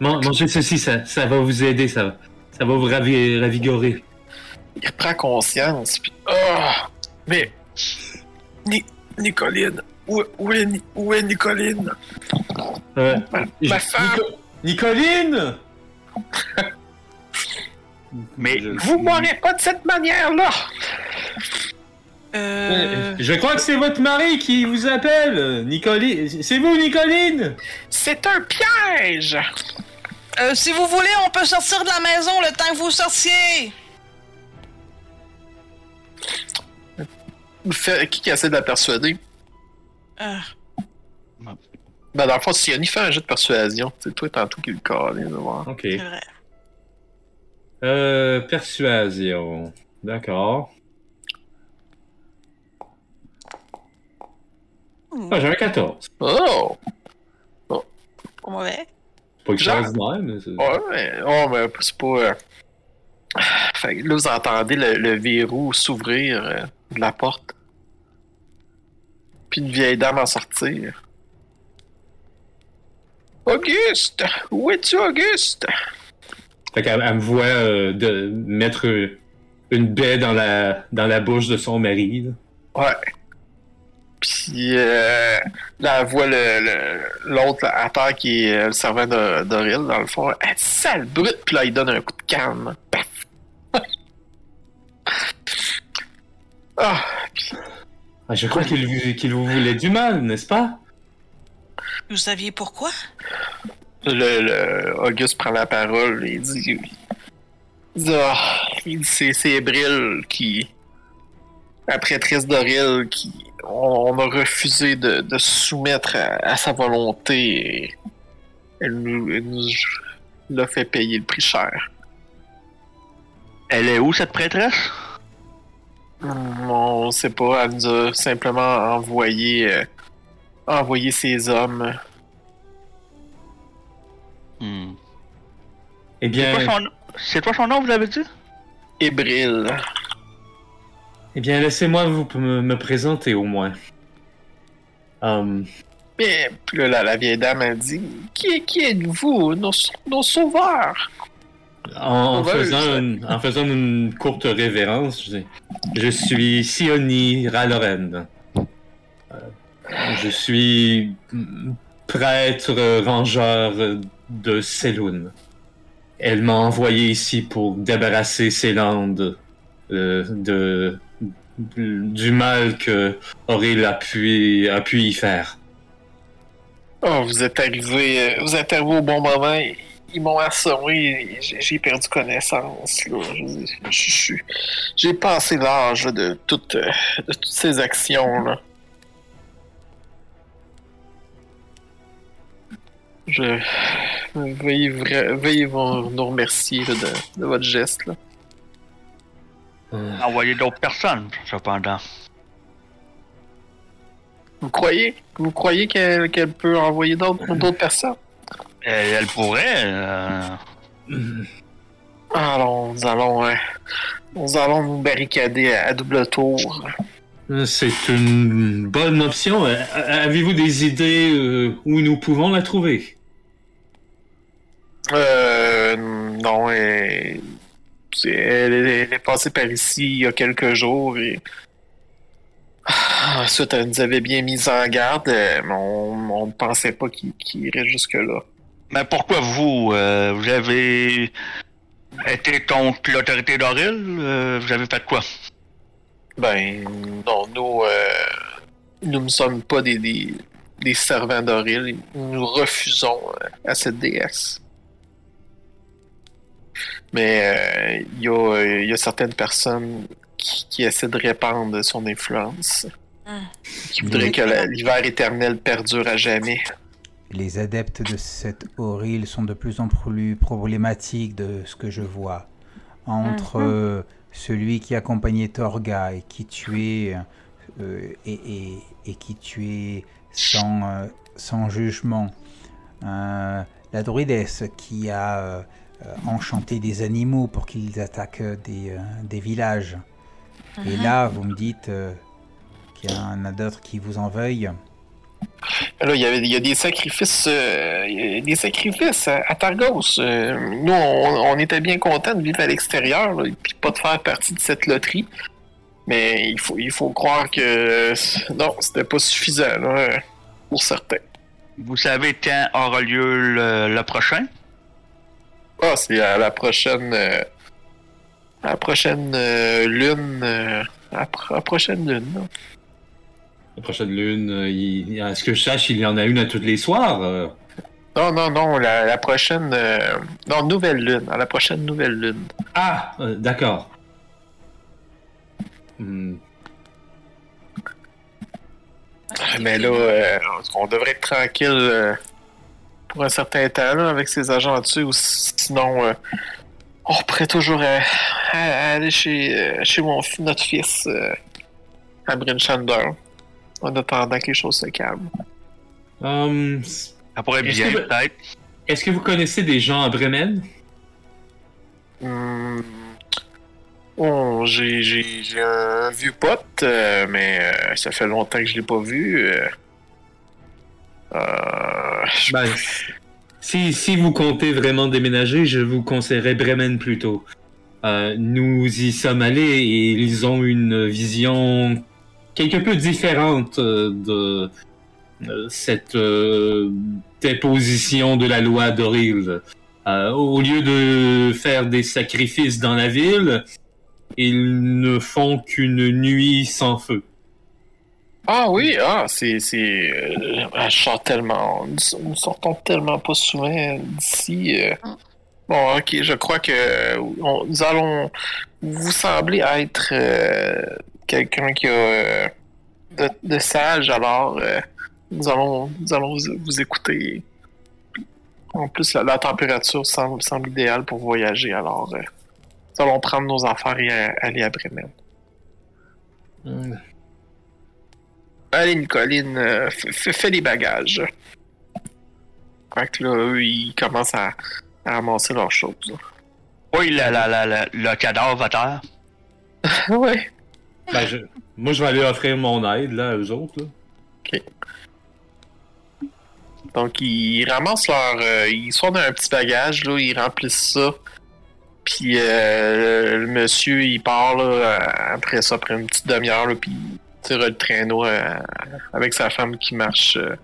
Man- mangez ceci, ça, ça va vous aider, ça, ça va vous ravi- ravigorer. Il reprend conscience, puis... Ah! Mais... Ni- Nicoline! Où, où, est, Ni- où est Nicoline? Euh, Ma, femme! Nico- Nicoline! Mais Je- Vous mourrez pas de cette manière-là! Euh. Je crois que c'est votre mari qui vous appelle, Nicoline. C'est vous, Nicoline? C'est un piège! euh, si vous voulez, on peut sortir de la maison le temps que vous sortiez. Fait- qui qui essaie de la persuader? Euh, Ben, dans le fond, si Yanni fait un jeu de persuasion, c'est toi tantôt qui le voir. Ok. vrai. Euh, persuasion. D'accord. Ah, j'ai un 14. Oh! Pas mauvais. Pas extraordinaire, mais c'est... Ouais, mais, oh, mais c'est pas. euh, Fait que là, vous entendez le, le verrou s'ouvrir euh, de la porte. Puis une vieille dame en sortir. Auguste! Où es-tu, Auguste? Fait qu'elle elle me voit euh, de mettre une baie dans la, dans la bouche de son mari. là. Ouais. Puis euh, là, elle voit le- le- l'autre là, à terre qui est euh, le servant de- d'Oril, dans le fond. Elle dit sale brute, puis là, il donne un coup de canne. Paf! ah! Ah, je crois qu'il vous, qu'il vous voulait du mal, n'est-ce pas? Vous saviez pourquoi? Le, le- Auguste prend la parole et il dit, il dit, Ah, il dit, c'est, c'est Bril qui, la prêtresse d'Oril, qui, on, on a refusé de, soumettre à, à sa volonté et elle nous, elle nous l'a fait payer le prix cher. elle est où cette prêtresse? Hum, On sait pas, elle nous a simplement envoyé, euh, envoyé ses hommes. Hmm. Eh C'est bien, quoi son- C'est toi son nom, vous avez dit? Et Bril. Eh bien laissez-moi vous me, me présenter au moins. Hum, Mais puis là, la, vieille dame a dit Qui, qui êtes-vous, nos, nos sauveurs? En, faisant une, en faisant une courte révérence, je, je suis Sioni Raloren. Euh, Je suis prêtre, rangeur de Selun. Elle m'a envoyé ici pour débarrasser ces landes euh, de, du mal que Auril a pu, y faire. Oh, vous êtes arrivé, euh, vous êtes arrivé au bon moment. Ils m'ont assommé, j'ai perdu connaissance. J'ai passé l'âge de toutes, euh, de toutes ces actions là. Je veuillez, vous- nous remercier de, de votre geste là. Euh, Envoyer d'autres personnes, cependant. Vous croyez, vous croyez qu'elle qu'elle peut envoyer d'autres d'autres personnes? Elle, elle pourrait. euh, Allons, nous allons, euh, nous allons nous barricader à, à double tour. C'est une bonne option. Euh, Avez-vous des idées euh, où nous pouvons la trouver? Euh, non, c'est- elle, est- elle est passée par ici il y a quelques jours et Ah, ensuite elle nous avait bien mis en garde, euh, mais on, ne pensait pas qu'il irait jusque là. Mais pourquoi vous, euh, vous avez été contre l'autorité d'Oril? Euh, vous avez fait quoi? Ben, non, nous, euh, nous ne sommes pas des, des, des servants d'Oril. Nous refusons à cette déesse. Mais euh, il y, a, euh, il y a certaines personnes qui, qui essaient de répandre son influence. Hmm. Qui voudraient que l'hiver éternel perdure à jamais. Les adeptes de cette Auril sont de plus en plus problématiques de ce que je vois. Entre Mhm. euh, celui qui accompagnait Torga et qui tuait euh, et, et- et qui tuait sans, euh, sans jugement. Euh, la druidesse qui a euh, euh, enchanté des animaux pour qu'ils attaquent des, euh, des villages. Et Mhm. là, vous me dites euh, qu'il y en a d'autres qui vous en veuillent. Là, il y, il y a des sacrifices, euh, il y a des sacrifices à, à Targos. Euh, nous, on, on était bien contents de vivre à l'extérieur, et puis pas de faire partie de cette loterie. Mais il faut, il faut croire que euh, non, c'était pas suffisant là, pour certains. Vous savez quand aura lieu le, le prochain? Ah, c'est à la prochaine, euh, à la prochaine euh, lune, euh, à pro- prochaine lune. là. La prochaine lune, euh, il- à ce que je sache, il y en a une à tous les soirs. euh? Non, non, non, la, la prochaine, euh, non, nouvelle lune, à la prochaine nouvelle lune. Ah, euh, d'accord. Hmm. Mais là, euh, on devrait être tranquille euh, pour un certain temps là, avec ces agents dessus, ou si- sinon euh, on pourrait toujours euh, à- aller chez, euh, chez mon, notre fils euh, à Brinchander en attendant que les choses se calment. Hum, Ça pourrait bien, peut-être. Est-ce que vous connaissez des gens à Bremen? Hmm. Oh, j'ai, j'ai, j'ai un vieux pote, euh, mais euh, ça fait longtemps que je l'ai pas vu. Ben, si, si vous comptez vraiment déménager, je vous conseillerais Bremen plutôt. Euh, nous y sommes allés et ils ont une vision quelque peu différente euh, de euh, cette euh, déposition de la loi d'Oril. Euh, au lieu de faire des sacrifices dans la ville, ils ne font qu'une nuit sans feu. Ah oui, ah, c'est. euh, je tellement. Nous, sortons tellement pas souvent d'ici. euh. Bon, ok, je crois que nous allons. Vous semblez être euh, quelqu'un qui a. euh, de, sage, alors nous allons, nous allons vous, écouter. En plus, la, température semble, semble idéale pour voyager, alors nous allons prendre nos affaires et aller à Bremen. Hmm. Allez, Nicoline, euh, fais les bagages. Fait que là, eux, ils commencent à, à ramasser leurs choses. Oui, la, la, la, la- le cadavre à terre. ouais. Ben, je- moi, je vais aller offrir mon aide là, aux autres. là. Donc, ils ramassent leur. euh, ils sortent un petit bagage, là, ils remplissent ça. Puis, euh, le monsieur, il part, là, après ça, après une petite demi-heure, là, puis le traîneau euh, avec sa femme qui marche. euh,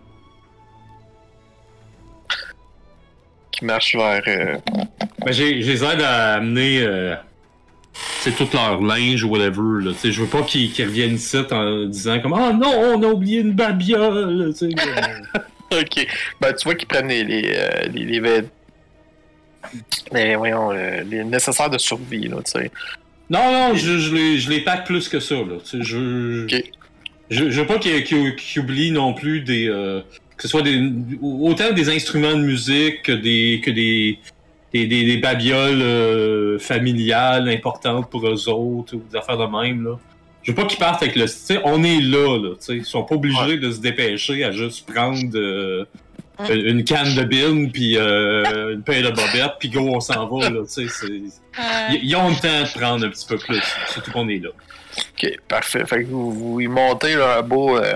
qui marchent vers. euh, Ben, j'ai, j'ai les aide à amener euh, tu sais, tout leur linge ou whatever. Là. Tu sais, Je veux pas qu'ils, qu'ils reviennent ici en disant comme Ah non, on a oublié une babiole. euh. Ok. Ben, tu vois qu'ils prennent les, les, euh, les, les, vêt- les- voyons, euh, les nécessaires de survie, là, tu sais. Non, non, je, je, les, je les pack plus que ça. Là. Tu sais, Je, Ok. je, je veux pas qu'ils, oublient non plus des. euh, que ce soit des, autant des instruments de musique que des, que des, des, des, des babioles euh, familiales importantes pour eux autres ou des affaires de même. Là. Je veux pas qu'ils partent avec le. Tu sais, on est là, là. tu sais. Ils sont pas obligés de se dépêcher à juste prendre euh, une une canne de bin puis euh, une paire de bobettes puis go, on s'en va. Là, tu sais, c'est- ils, ils ont le temps de prendre un petit peu plus, surtout qu'on est là. Ok, parfait. Fait que vous, vous y montez là, un, beau, euh,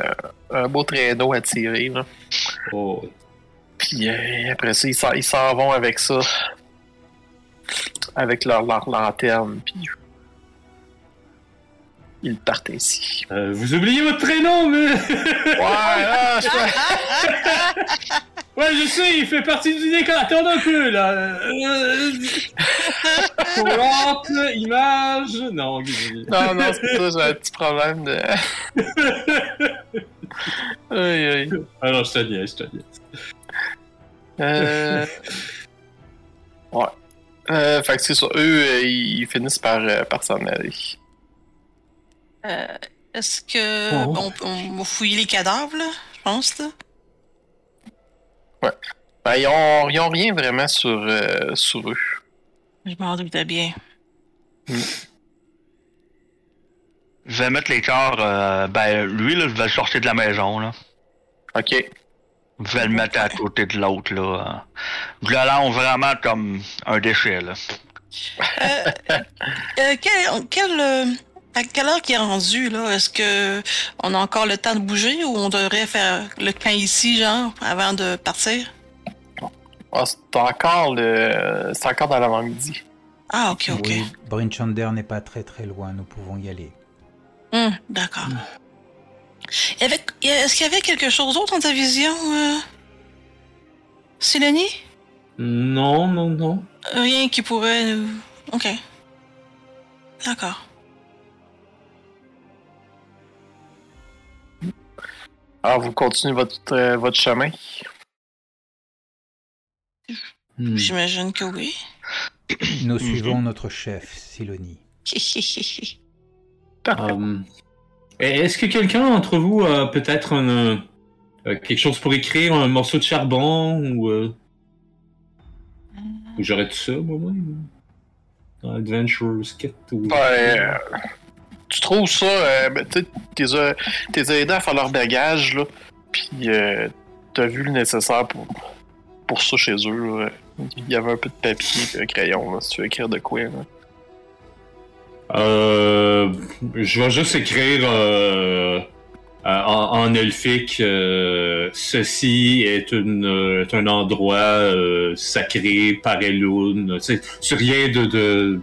un beau traîneau à tirer, là. Oh, Puis euh, après ça, ils s'en, ils s'en vont avec ça. Avec leur, leur lanterne, puis. Ils partent ainsi. euh, vous oubliez votre prénom, mais. Ouais, ah, je ouais, je sais, il fait partie du décor. Attends un peu, là. Euh... Plante, image. Non, Non, non, c'est ça, j'ai un petit problème de. aïe, aïe. Ah non, je te niaise, je te niaise. Euh... Ouais. Euh, fait que c'est ça. Eux, euh, ils finissent par, euh, par s'en aller. euh, Est-ce que. Oh. On, on va fouiller les cadavres, là, je pense, là? Ben, ils, ont, ils ont rien vraiment sur, euh, sur eux. Je m'en doutais bien. Je vais mettre les corps. euh, ben, lui, là, je vais le sortir de la maison, là. Ok. Je vais le mettre à côté de l'autre, là. Je le lance vraiment comme un déchet, là. Euh, euh, quel, quel, euh, à quelle heure qu'il est rendu, là? Est-ce que on a encore le temps de bouger ou on devrait faire le camp ici, genre, avant de partir? Ah, c'est encore le. C'est encore dans l'avant-midi. Ah, ok, ok. Oui, Brinchander n'est pas très très loin, nous pouvons y aller. Hum, D'accord. Est-ce qu'il y avait quelque chose d'autre dans ta vision, euh... Sidonie? Non, non, non. Rien qui pourrait nous... Ok. D'accord. Alors, vous continuez votre, euh, votre chemin? Hmm. J'imagine que oui. Nous suivons notre chef, Silonie. Parfait. Um, Est-ce que quelqu'un d'entre vous a peut-être euh, quelque chose pour écrire, un morceau de charbon ou. Euh... ou J'aurais tout ça, moi-même. Adventurer's Kit ou. Ouais, euh, tu trouves ça, euh, ben, tu t'es aidé à faire leur bagage, là, puis euh, t'as vu le nécessaire pour, pour ça chez eux. Il y avait un peu de papier et un crayon, si tu veux écrire de quoi. Là. Euh, je vais juste écrire euh, euh, en, elfique euh, ceci est, un endroit sacré par Elune. C'est rien de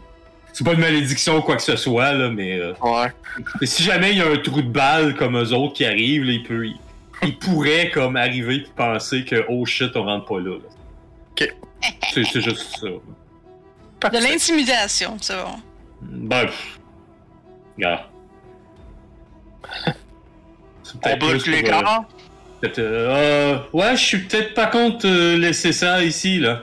c'est pas une malédiction ou quoi que ce soit là, mais euh, Ouais. et si jamais il y a un trou de balle comme eux autres qui arrivent, là, il peut il, il pourrait comme arriver et penser que oh shit on rentre pas là. là. Ok. C'est juste ça. De l'intimidation, c'est bon. Ben. C'est On plus les pour, euh, corps? peut-être, euh, euh, ouais, je suis peut-être pas contre euh, laisser ça ici, là.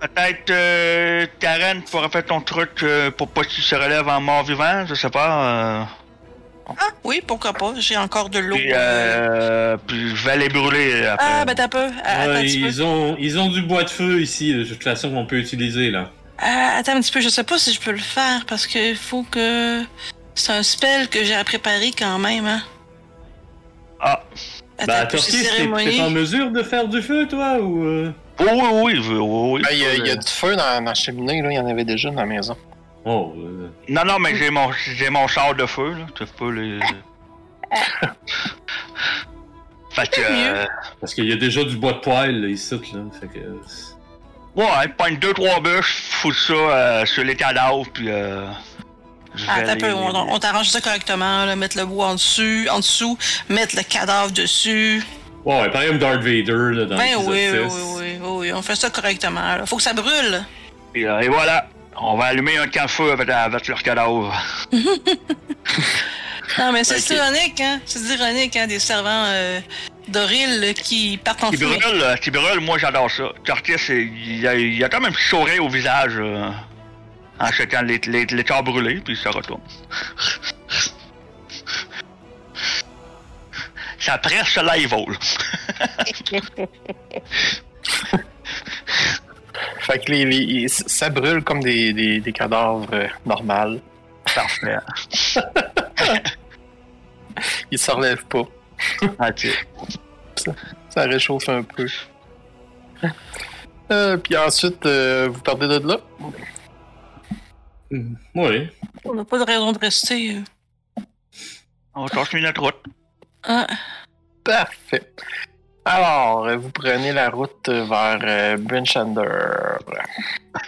Peut-être euh, Karen pourrait faire ton truc euh, pour pas qu'il se relève en mort vivant, je sais pas. euh. Ah, oui, pourquoi pas. J'ai encore de l'eau. Puis, euh, puis je vais les brûler après. Ah, ben t'as peu. Attends Ouais, un petit peu. ils, ont, ils ont du bois de feu ici, de toute façon, qu'on peut utiliser, là. Ah, attends un petit peu, je sais pas si je peux le faire parce que faut que. C'est un spell que j'ai à préparer quand même, hein. Ah, Attends, Bah, cérémonie. t'es en mesure de faire du feu, toi, ou... oui, oui, oui. Ben, Il y, a- il y a du feu dans, dans la cheminée, là. il y en avait déjà dans la maison. Oh, euh, Non, non, mais j'ai mon, j'ai mon char de feu, là. Tu peux les. fait que. euh, parce qu'il y a déjà du bois de poêle, là, ici, là, fait que... ouais, pogne deux, trois bûches, fous ça euh, sur les cadavres, puis. Euh, Ah, peu, on, on t'arrange ça correctement, là, mettre le bois en dessus, en dessous, mettre le cadavre dessus. Ouais, ouais, pareil comme Darth Vader, là, dans Ben oui, oui, oui, oui, oui, on fait ça correctement. là. Faut que ça brûle. Et, euh, et voilà, on va allumer un camp feu avec, avec leur cadavre. Non, mais c'est ironique, hein? C'est ironique, hein, des servants euh, d'Oril qui partent en euh, qui brûle, moi j'adore ça. Curtis, c'est- il a, il a quand même chauré au visage euh, en jetant les, les, les corps brûlés, puis ça retourne. Ça presse là, il vole. Fait que les, les- ça brûle comme des, des, des cadavres euh, normales. Parfait. Ils se relèvent pas. Ok. Ça réchauffe un peu. Euh, puis ensuite, euh, vous partez de là? Oui. On n'a pas de raison de rester. euh. On va continuer notre route. Ah, Parfait. Alors, vous prenez la route vers euh, Brinchander.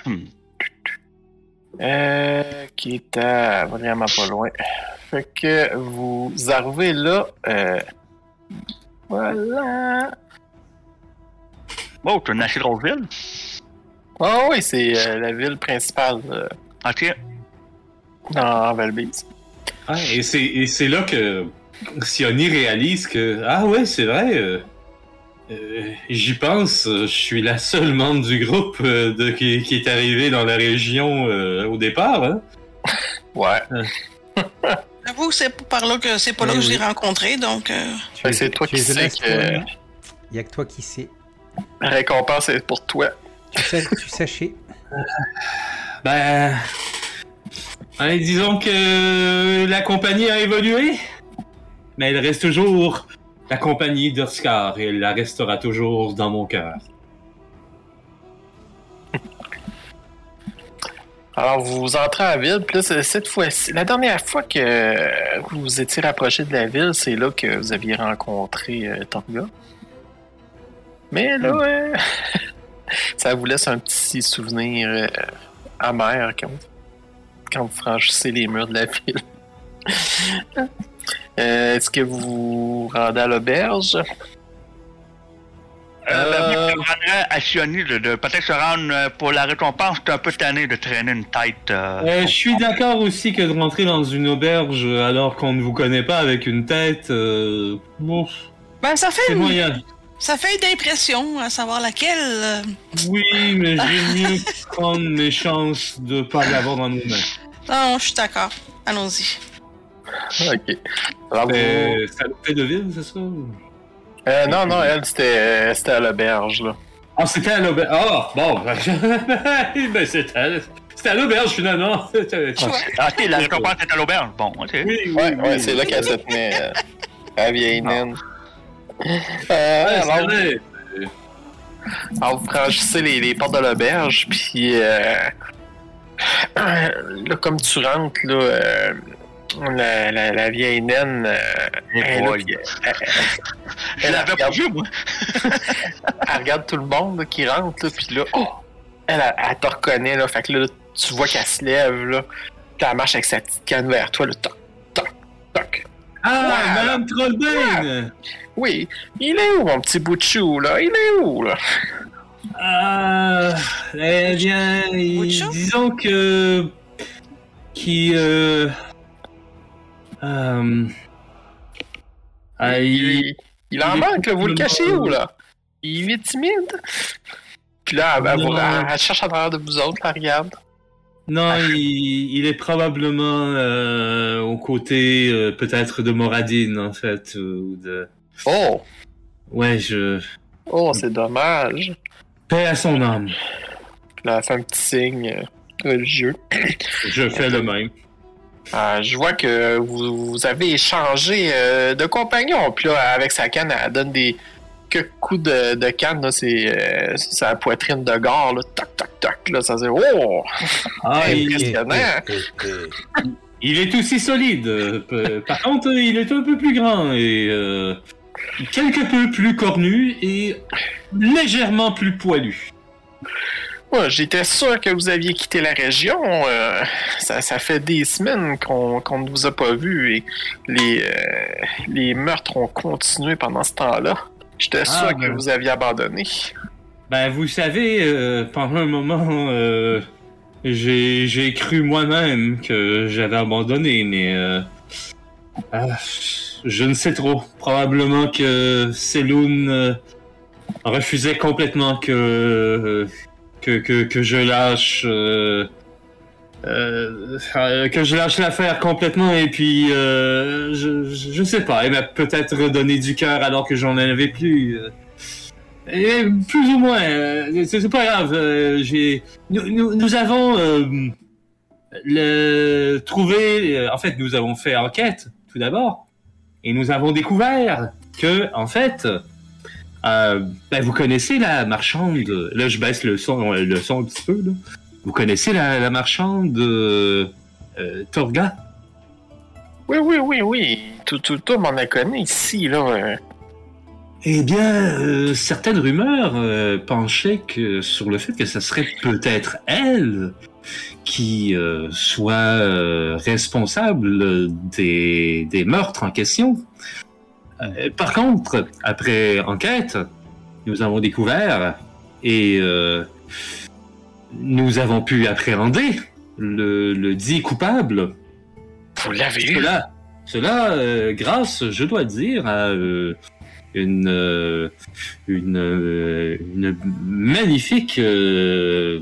Hmm. Euh, qui est à vraiment pas loin. Fait que vous arrivez là. euh, voilà. Oh, t'as une assez grosse ville? Ah oui, c'est euh, la ville principale euh, Ok. dans Valbise. Ah, et c'est et c'est là que Sioni réalise que ah ouais c'est vrai. euh, euh, J'y pense, euh, je suis la seule membre du groupe euh, de, qui, qui est arrivé dans la région euh, au départ. Hein? Ouais. j'avoue que c'est pas par là que c'est pas là Eh que je l'ai oui. rencontré, donc. euh, que c'est toi qui sais que toi, Il y a que toi qui sais. la récompense est pour toi. Tu, sais, tu sachais. Ben, hein, disons que la compagnie a évolué, mais elle reste toujours la compagnie d'Oscar et elle la restera toujours dans mon cœur. Alors, vous entrez à la ville, puis là, cette fois-ci, la dernière fois que vous vous étiez rapproché de la ville, c'est là que vous aviez rencontré euh, Torga. Mais là, euh, ça vous laisse un petit souvenir euh, amer quand, quand vous franchissez les murs de la ville. Euh, Est-ce que vous vous rendez à l'auberge? Euh, Euh, ben, moi, je me rendrais à Sioni de, de peut-être se rendre euh, pour la récompense. Un peu tanné de traîner une tête. euh, Euh, je suis d'accord aussi que de rentrer dans une auberge alors qu'on ne vous connaît pas avec une tête, euh, bon, Ben, ça fait c'est une, moyen. ça fait une impression, à savoir laquelle. euh, Oui, mais j'ai mieux prendre mes chances de pas l'avoir dans nos mains. Non, je suis d'accord. Allons-y. Ok. Alors, vous- C'est à l'hôtel de ville, c'est ça? Euh, non, non, elle, c'était euh, c'était à l'auberge, là. Ah, c'était à l'auberge. Ah, bon. ben, c'était à... c'était à l'auberge, finalement. oui, Ah, ok, la récompense est à l'auberge. Bon, ok. oui, Ouais, ouais, oui. c'est là qu'elle se tenait, euh, la vieille naine. Euh, Ouais, alors, vrai. alors, vous franchissez les, les portes de l'auberge, puis euh, là, comme tu rentres, là, euh, la, la, la vieille naine, euh, elle, là, puis elle- elle- Je elle l'avais pas regarde- vu, moi. elle regarde tout le monde là, qui rentre, là, puis là, oh, elle, elle, te reconnaît, là, fait que là, tu vois qu'elle se lève, là, puis elle marche avec sa petite canne vers toi, là, toc, toc, toc. Ah. Madame Trollbane! Oui, il est où, mon petit bout de chou, là? Il est où, là? Ah, eh bien, disons que... Qui... Euh... Euh... ah, il- Il, il en il manque, là, vous le cachez où, là? Il est timide? Puis là, elle, elle vous- Non. elle- elle cherche à travers de vous autres, la regarde. Non, il, il est probablement euh, aux côtés euh, peut-être de Moradine, en fait, ou de... Oh! Ouais, je... Oh, c'est dommage. Paix à son âme. Là, elle fait un petit signe euh, religieux. Je fais le même. Euh, je vois que vous, vous avez échangé euh, de compagnon. Puis là, avec sa canne, elle donne des quelques coups de, de canne. C'est euh, c'est sa poitrine de gare. Là. Toc, toc, toc. Là, ça dit Oh! Ah, il, Impressionnant. il est aussi solide. Par contre, il est un peu plus grand et euh, quelque peu plus cornu et légèrement plus poilu. Ouais, J'étais sûr que vous aviez quitté la région. euh, ça, ça fait des semaines qu'on ne vous a pas vu et les, euh, les meurtres ont continué pendant ce temps-là. J'étais Ah, sûr que ben. vous aviez abandonné. Ben, vous savez, euh, pendant un moment, euh, j'ai cru moi-même que j'avais abandonné, mais ah, je ne sais trop. Probablement que Seloun refusait complètement que, euh, que, que, que je lâche. euh, euh, euh, que je lâche l'affaire complètement et puis euh, je, je, sais pas, elle m'a peut-être redonné du cœur alors que j'en avais plus. euh. Et plus ou moins, c'est pas grave. j'ai, nous, nous, nous avons le, trouvé, en fait, nous avons fait enquête tout d'abord, et nous avons découvert que, en fait, euh, ben, vous connaissez la marchande. Là, je baisse le son, le son un petit peu. Là. Vous connaissez la, la marchande euh, euh, Torga? Oui, oui, oui, oui. Tout, tout, tout le monde la connaît ici, là. Eh bien, certaines rumeurs penchaient que, sur le fait que ça serait peut-être elle qui soit responsable des, des meurtres en question. Euh, par contre, après enquête, nous avons découvert et euh, nous avons pu appréhender le, le dit coupable. Vous l'avez eu. Cela, cela euh, grâce, je dois dire, à euh, une, une, une magnifique euh,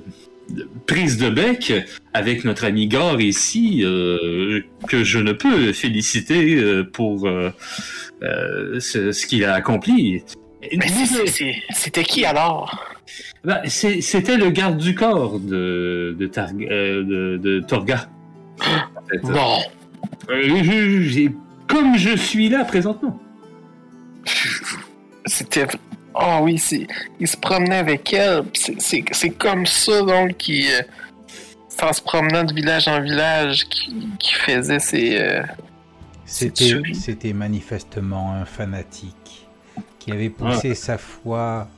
prise de bec avec notre ami Gore ici, euh, que je ne peux féliciter euh, pour euh, ce, ce qu'il a accompli. C'était qui alors? Ben, C'était le garde du corps de, de, Targ- de, de Torga. en fait. Non. Je- je- comme je suis là présentement. C'était. Ah oui, c'est. Il se promenait avec elle. C'est- comme ça, donc, qui. euh, c'est en se promenant de village en village qui, qui faisait ses. euh, c'était manifestement un fanatique qui avait poussé sa foi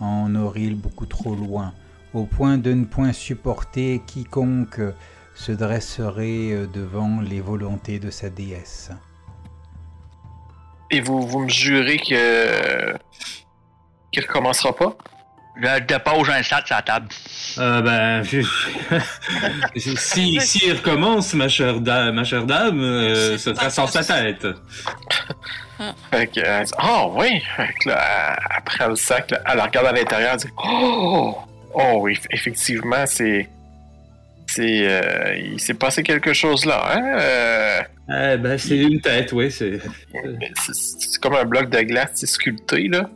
en Oril beaucoup trop loin, au point de ne point supporter quiconque se dresserait euh, devant les volontés de sa déesse. Et vous, vous me jurez que. Qu'il recommencera pas? Je dépose un stat sur la table. Euh, ben, si, si il recommence, ma chère dame, ma chère dame euh, ce sera sans sa tête. Fait que, ah oui! Fait que là, elle- après le sac, là, elle la regarde à l'intérieur, elle dit, oh! Oh oui, effectivement, c'est. C'est. euh, il s'est passé quelque chose là, hein? Euh, Eh ben, c'est une tête, oui, c'est. comme un bloc de glace, c'est sculpté, là.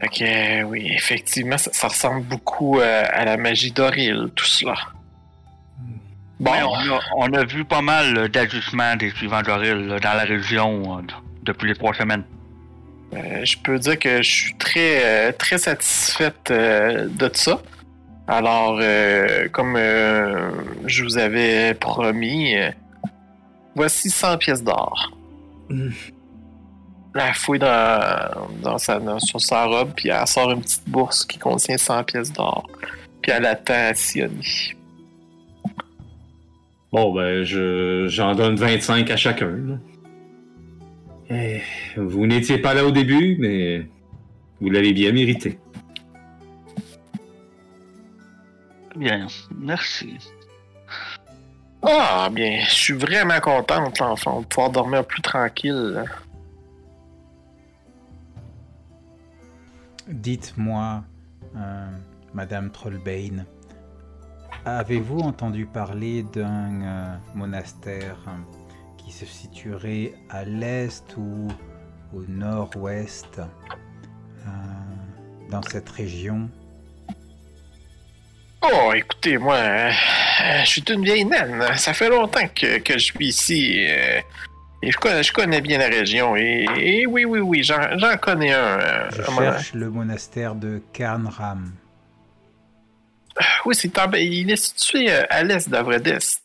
Fait que, euh, oui, effectivement, ça, ça ressemble beaucoup euh, à la magie d'Oril, tout cela. Bon, Ouais, on, a, on a vu pas mal euh, d'ajustements des suivants d'Oril dans la région depuis les trois semaines. Euh, je peux dire que je suis très, très satisfaite de ça. Alors, comme je vous avais promis, voici 100 pièces d'or. Elle fouille dans, dans sa, dans- sur sa robe, puis elle sort une petite bourse qui contient 100 pièces d'or. Puis elle attend à Sioni. Bon, ben, je, j'en donne 25 à chacun. là. Eh, vous n'étiez pas là au début, mais vous l'avez bien mérité. Bien, merci. Ah, bien, je suis vraiment contente, l'enfant, de pouvoir dormir plus tranquille. Dites-moi, euh, Madame Trollbane, avez-vous entendu parler d'un euh, monastère euh, qui se situerait à l'est ou au nord-ouest dans cette région? Oh, écoutez, moi, je suis une vieille naine. Ça fait longtemps que, que je suis ici. Et je connais, je connais bien la région. Et, et oui, oui, oui, j'en connais un. euh, Je cherche le monastère de Karnram. Oui, c'est en- il est situé euh, à l'est d'Avredest.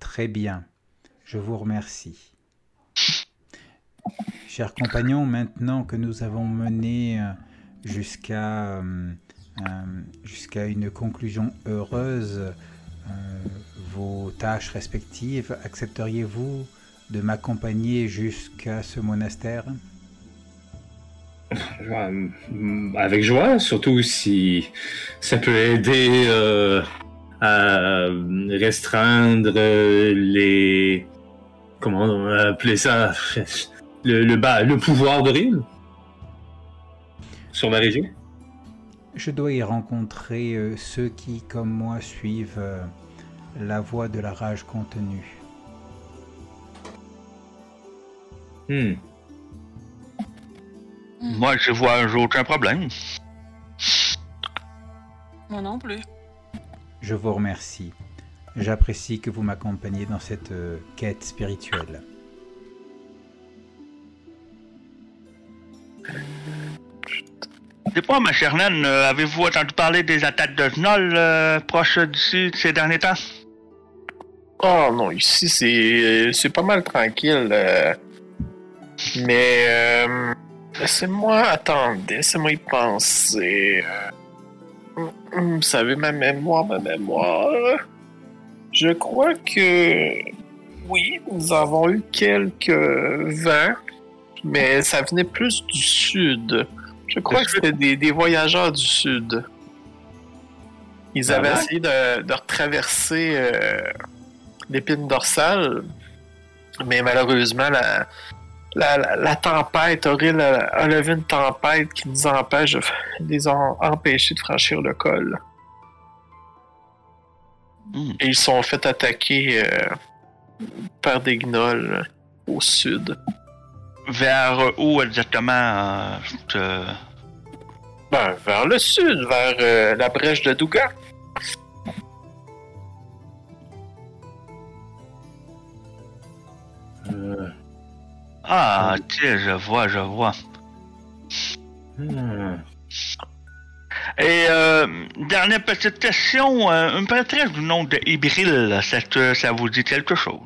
Très bien, je vous remercie. Chers compagnons, maintenant que nous avons mené euh, jusqu'à euh, jusqu'à une conclusion heureuse euh, vos tâches respectives, accepteriez-vous de m'accompagner jusqu'à ce monastère? Euh, Avec joie, surtout si ça peut aider euh, à restreindre les. Comment on va appeler ça Le, le, bah, le pouvoir de Ril sur la région. Je dois y rencontrer euh, ceux qui, comme moi, suivent euh, la voie de la rage contenue. Hmm. Moi, je vois j'ai aucun problème. Moi non plus. Je vous remercie. J'apprécie que vous m'accompagniez dans cette euh, quête spirituelle. C'est pas, ma chère naine, euh, avez-vous entendu parler des attaques de Gnoll euh, proches d'ici ces derniers temps? Oh non, ici c'est c'est pas mal tranquille. euh. Mais euh, laissez-moi attendre, laissez-moi y penser. euh. Hum, hum, Vous savez, ma mémoire, ma mémoire. Je crois que oui, nous avons eu quelques vents, mais ça venait plus du sud. Je crois que c'était des, des voyageurs du sud. Ils Ah avaient ouais? essayé de, de retraverser euh, l'épine dorsale, mais malheureusement, la, la, la, la tempête, Auril a, levé une tempête qui nous empêche, de, les a empêchés de franchir le col. Hmm. Et ils sont fait attaquer euh, par des gnolls au sud. Vers où exactement? euh, te- Ben, vers le sud, vers euh, la brèche de Douga. Euh, Ah, tiens, je vois, je vois. hmm. Et euh, dernière petite question, euh, une prêtresse du nom de Ibril, ça, te- ça vous dit quelque chose?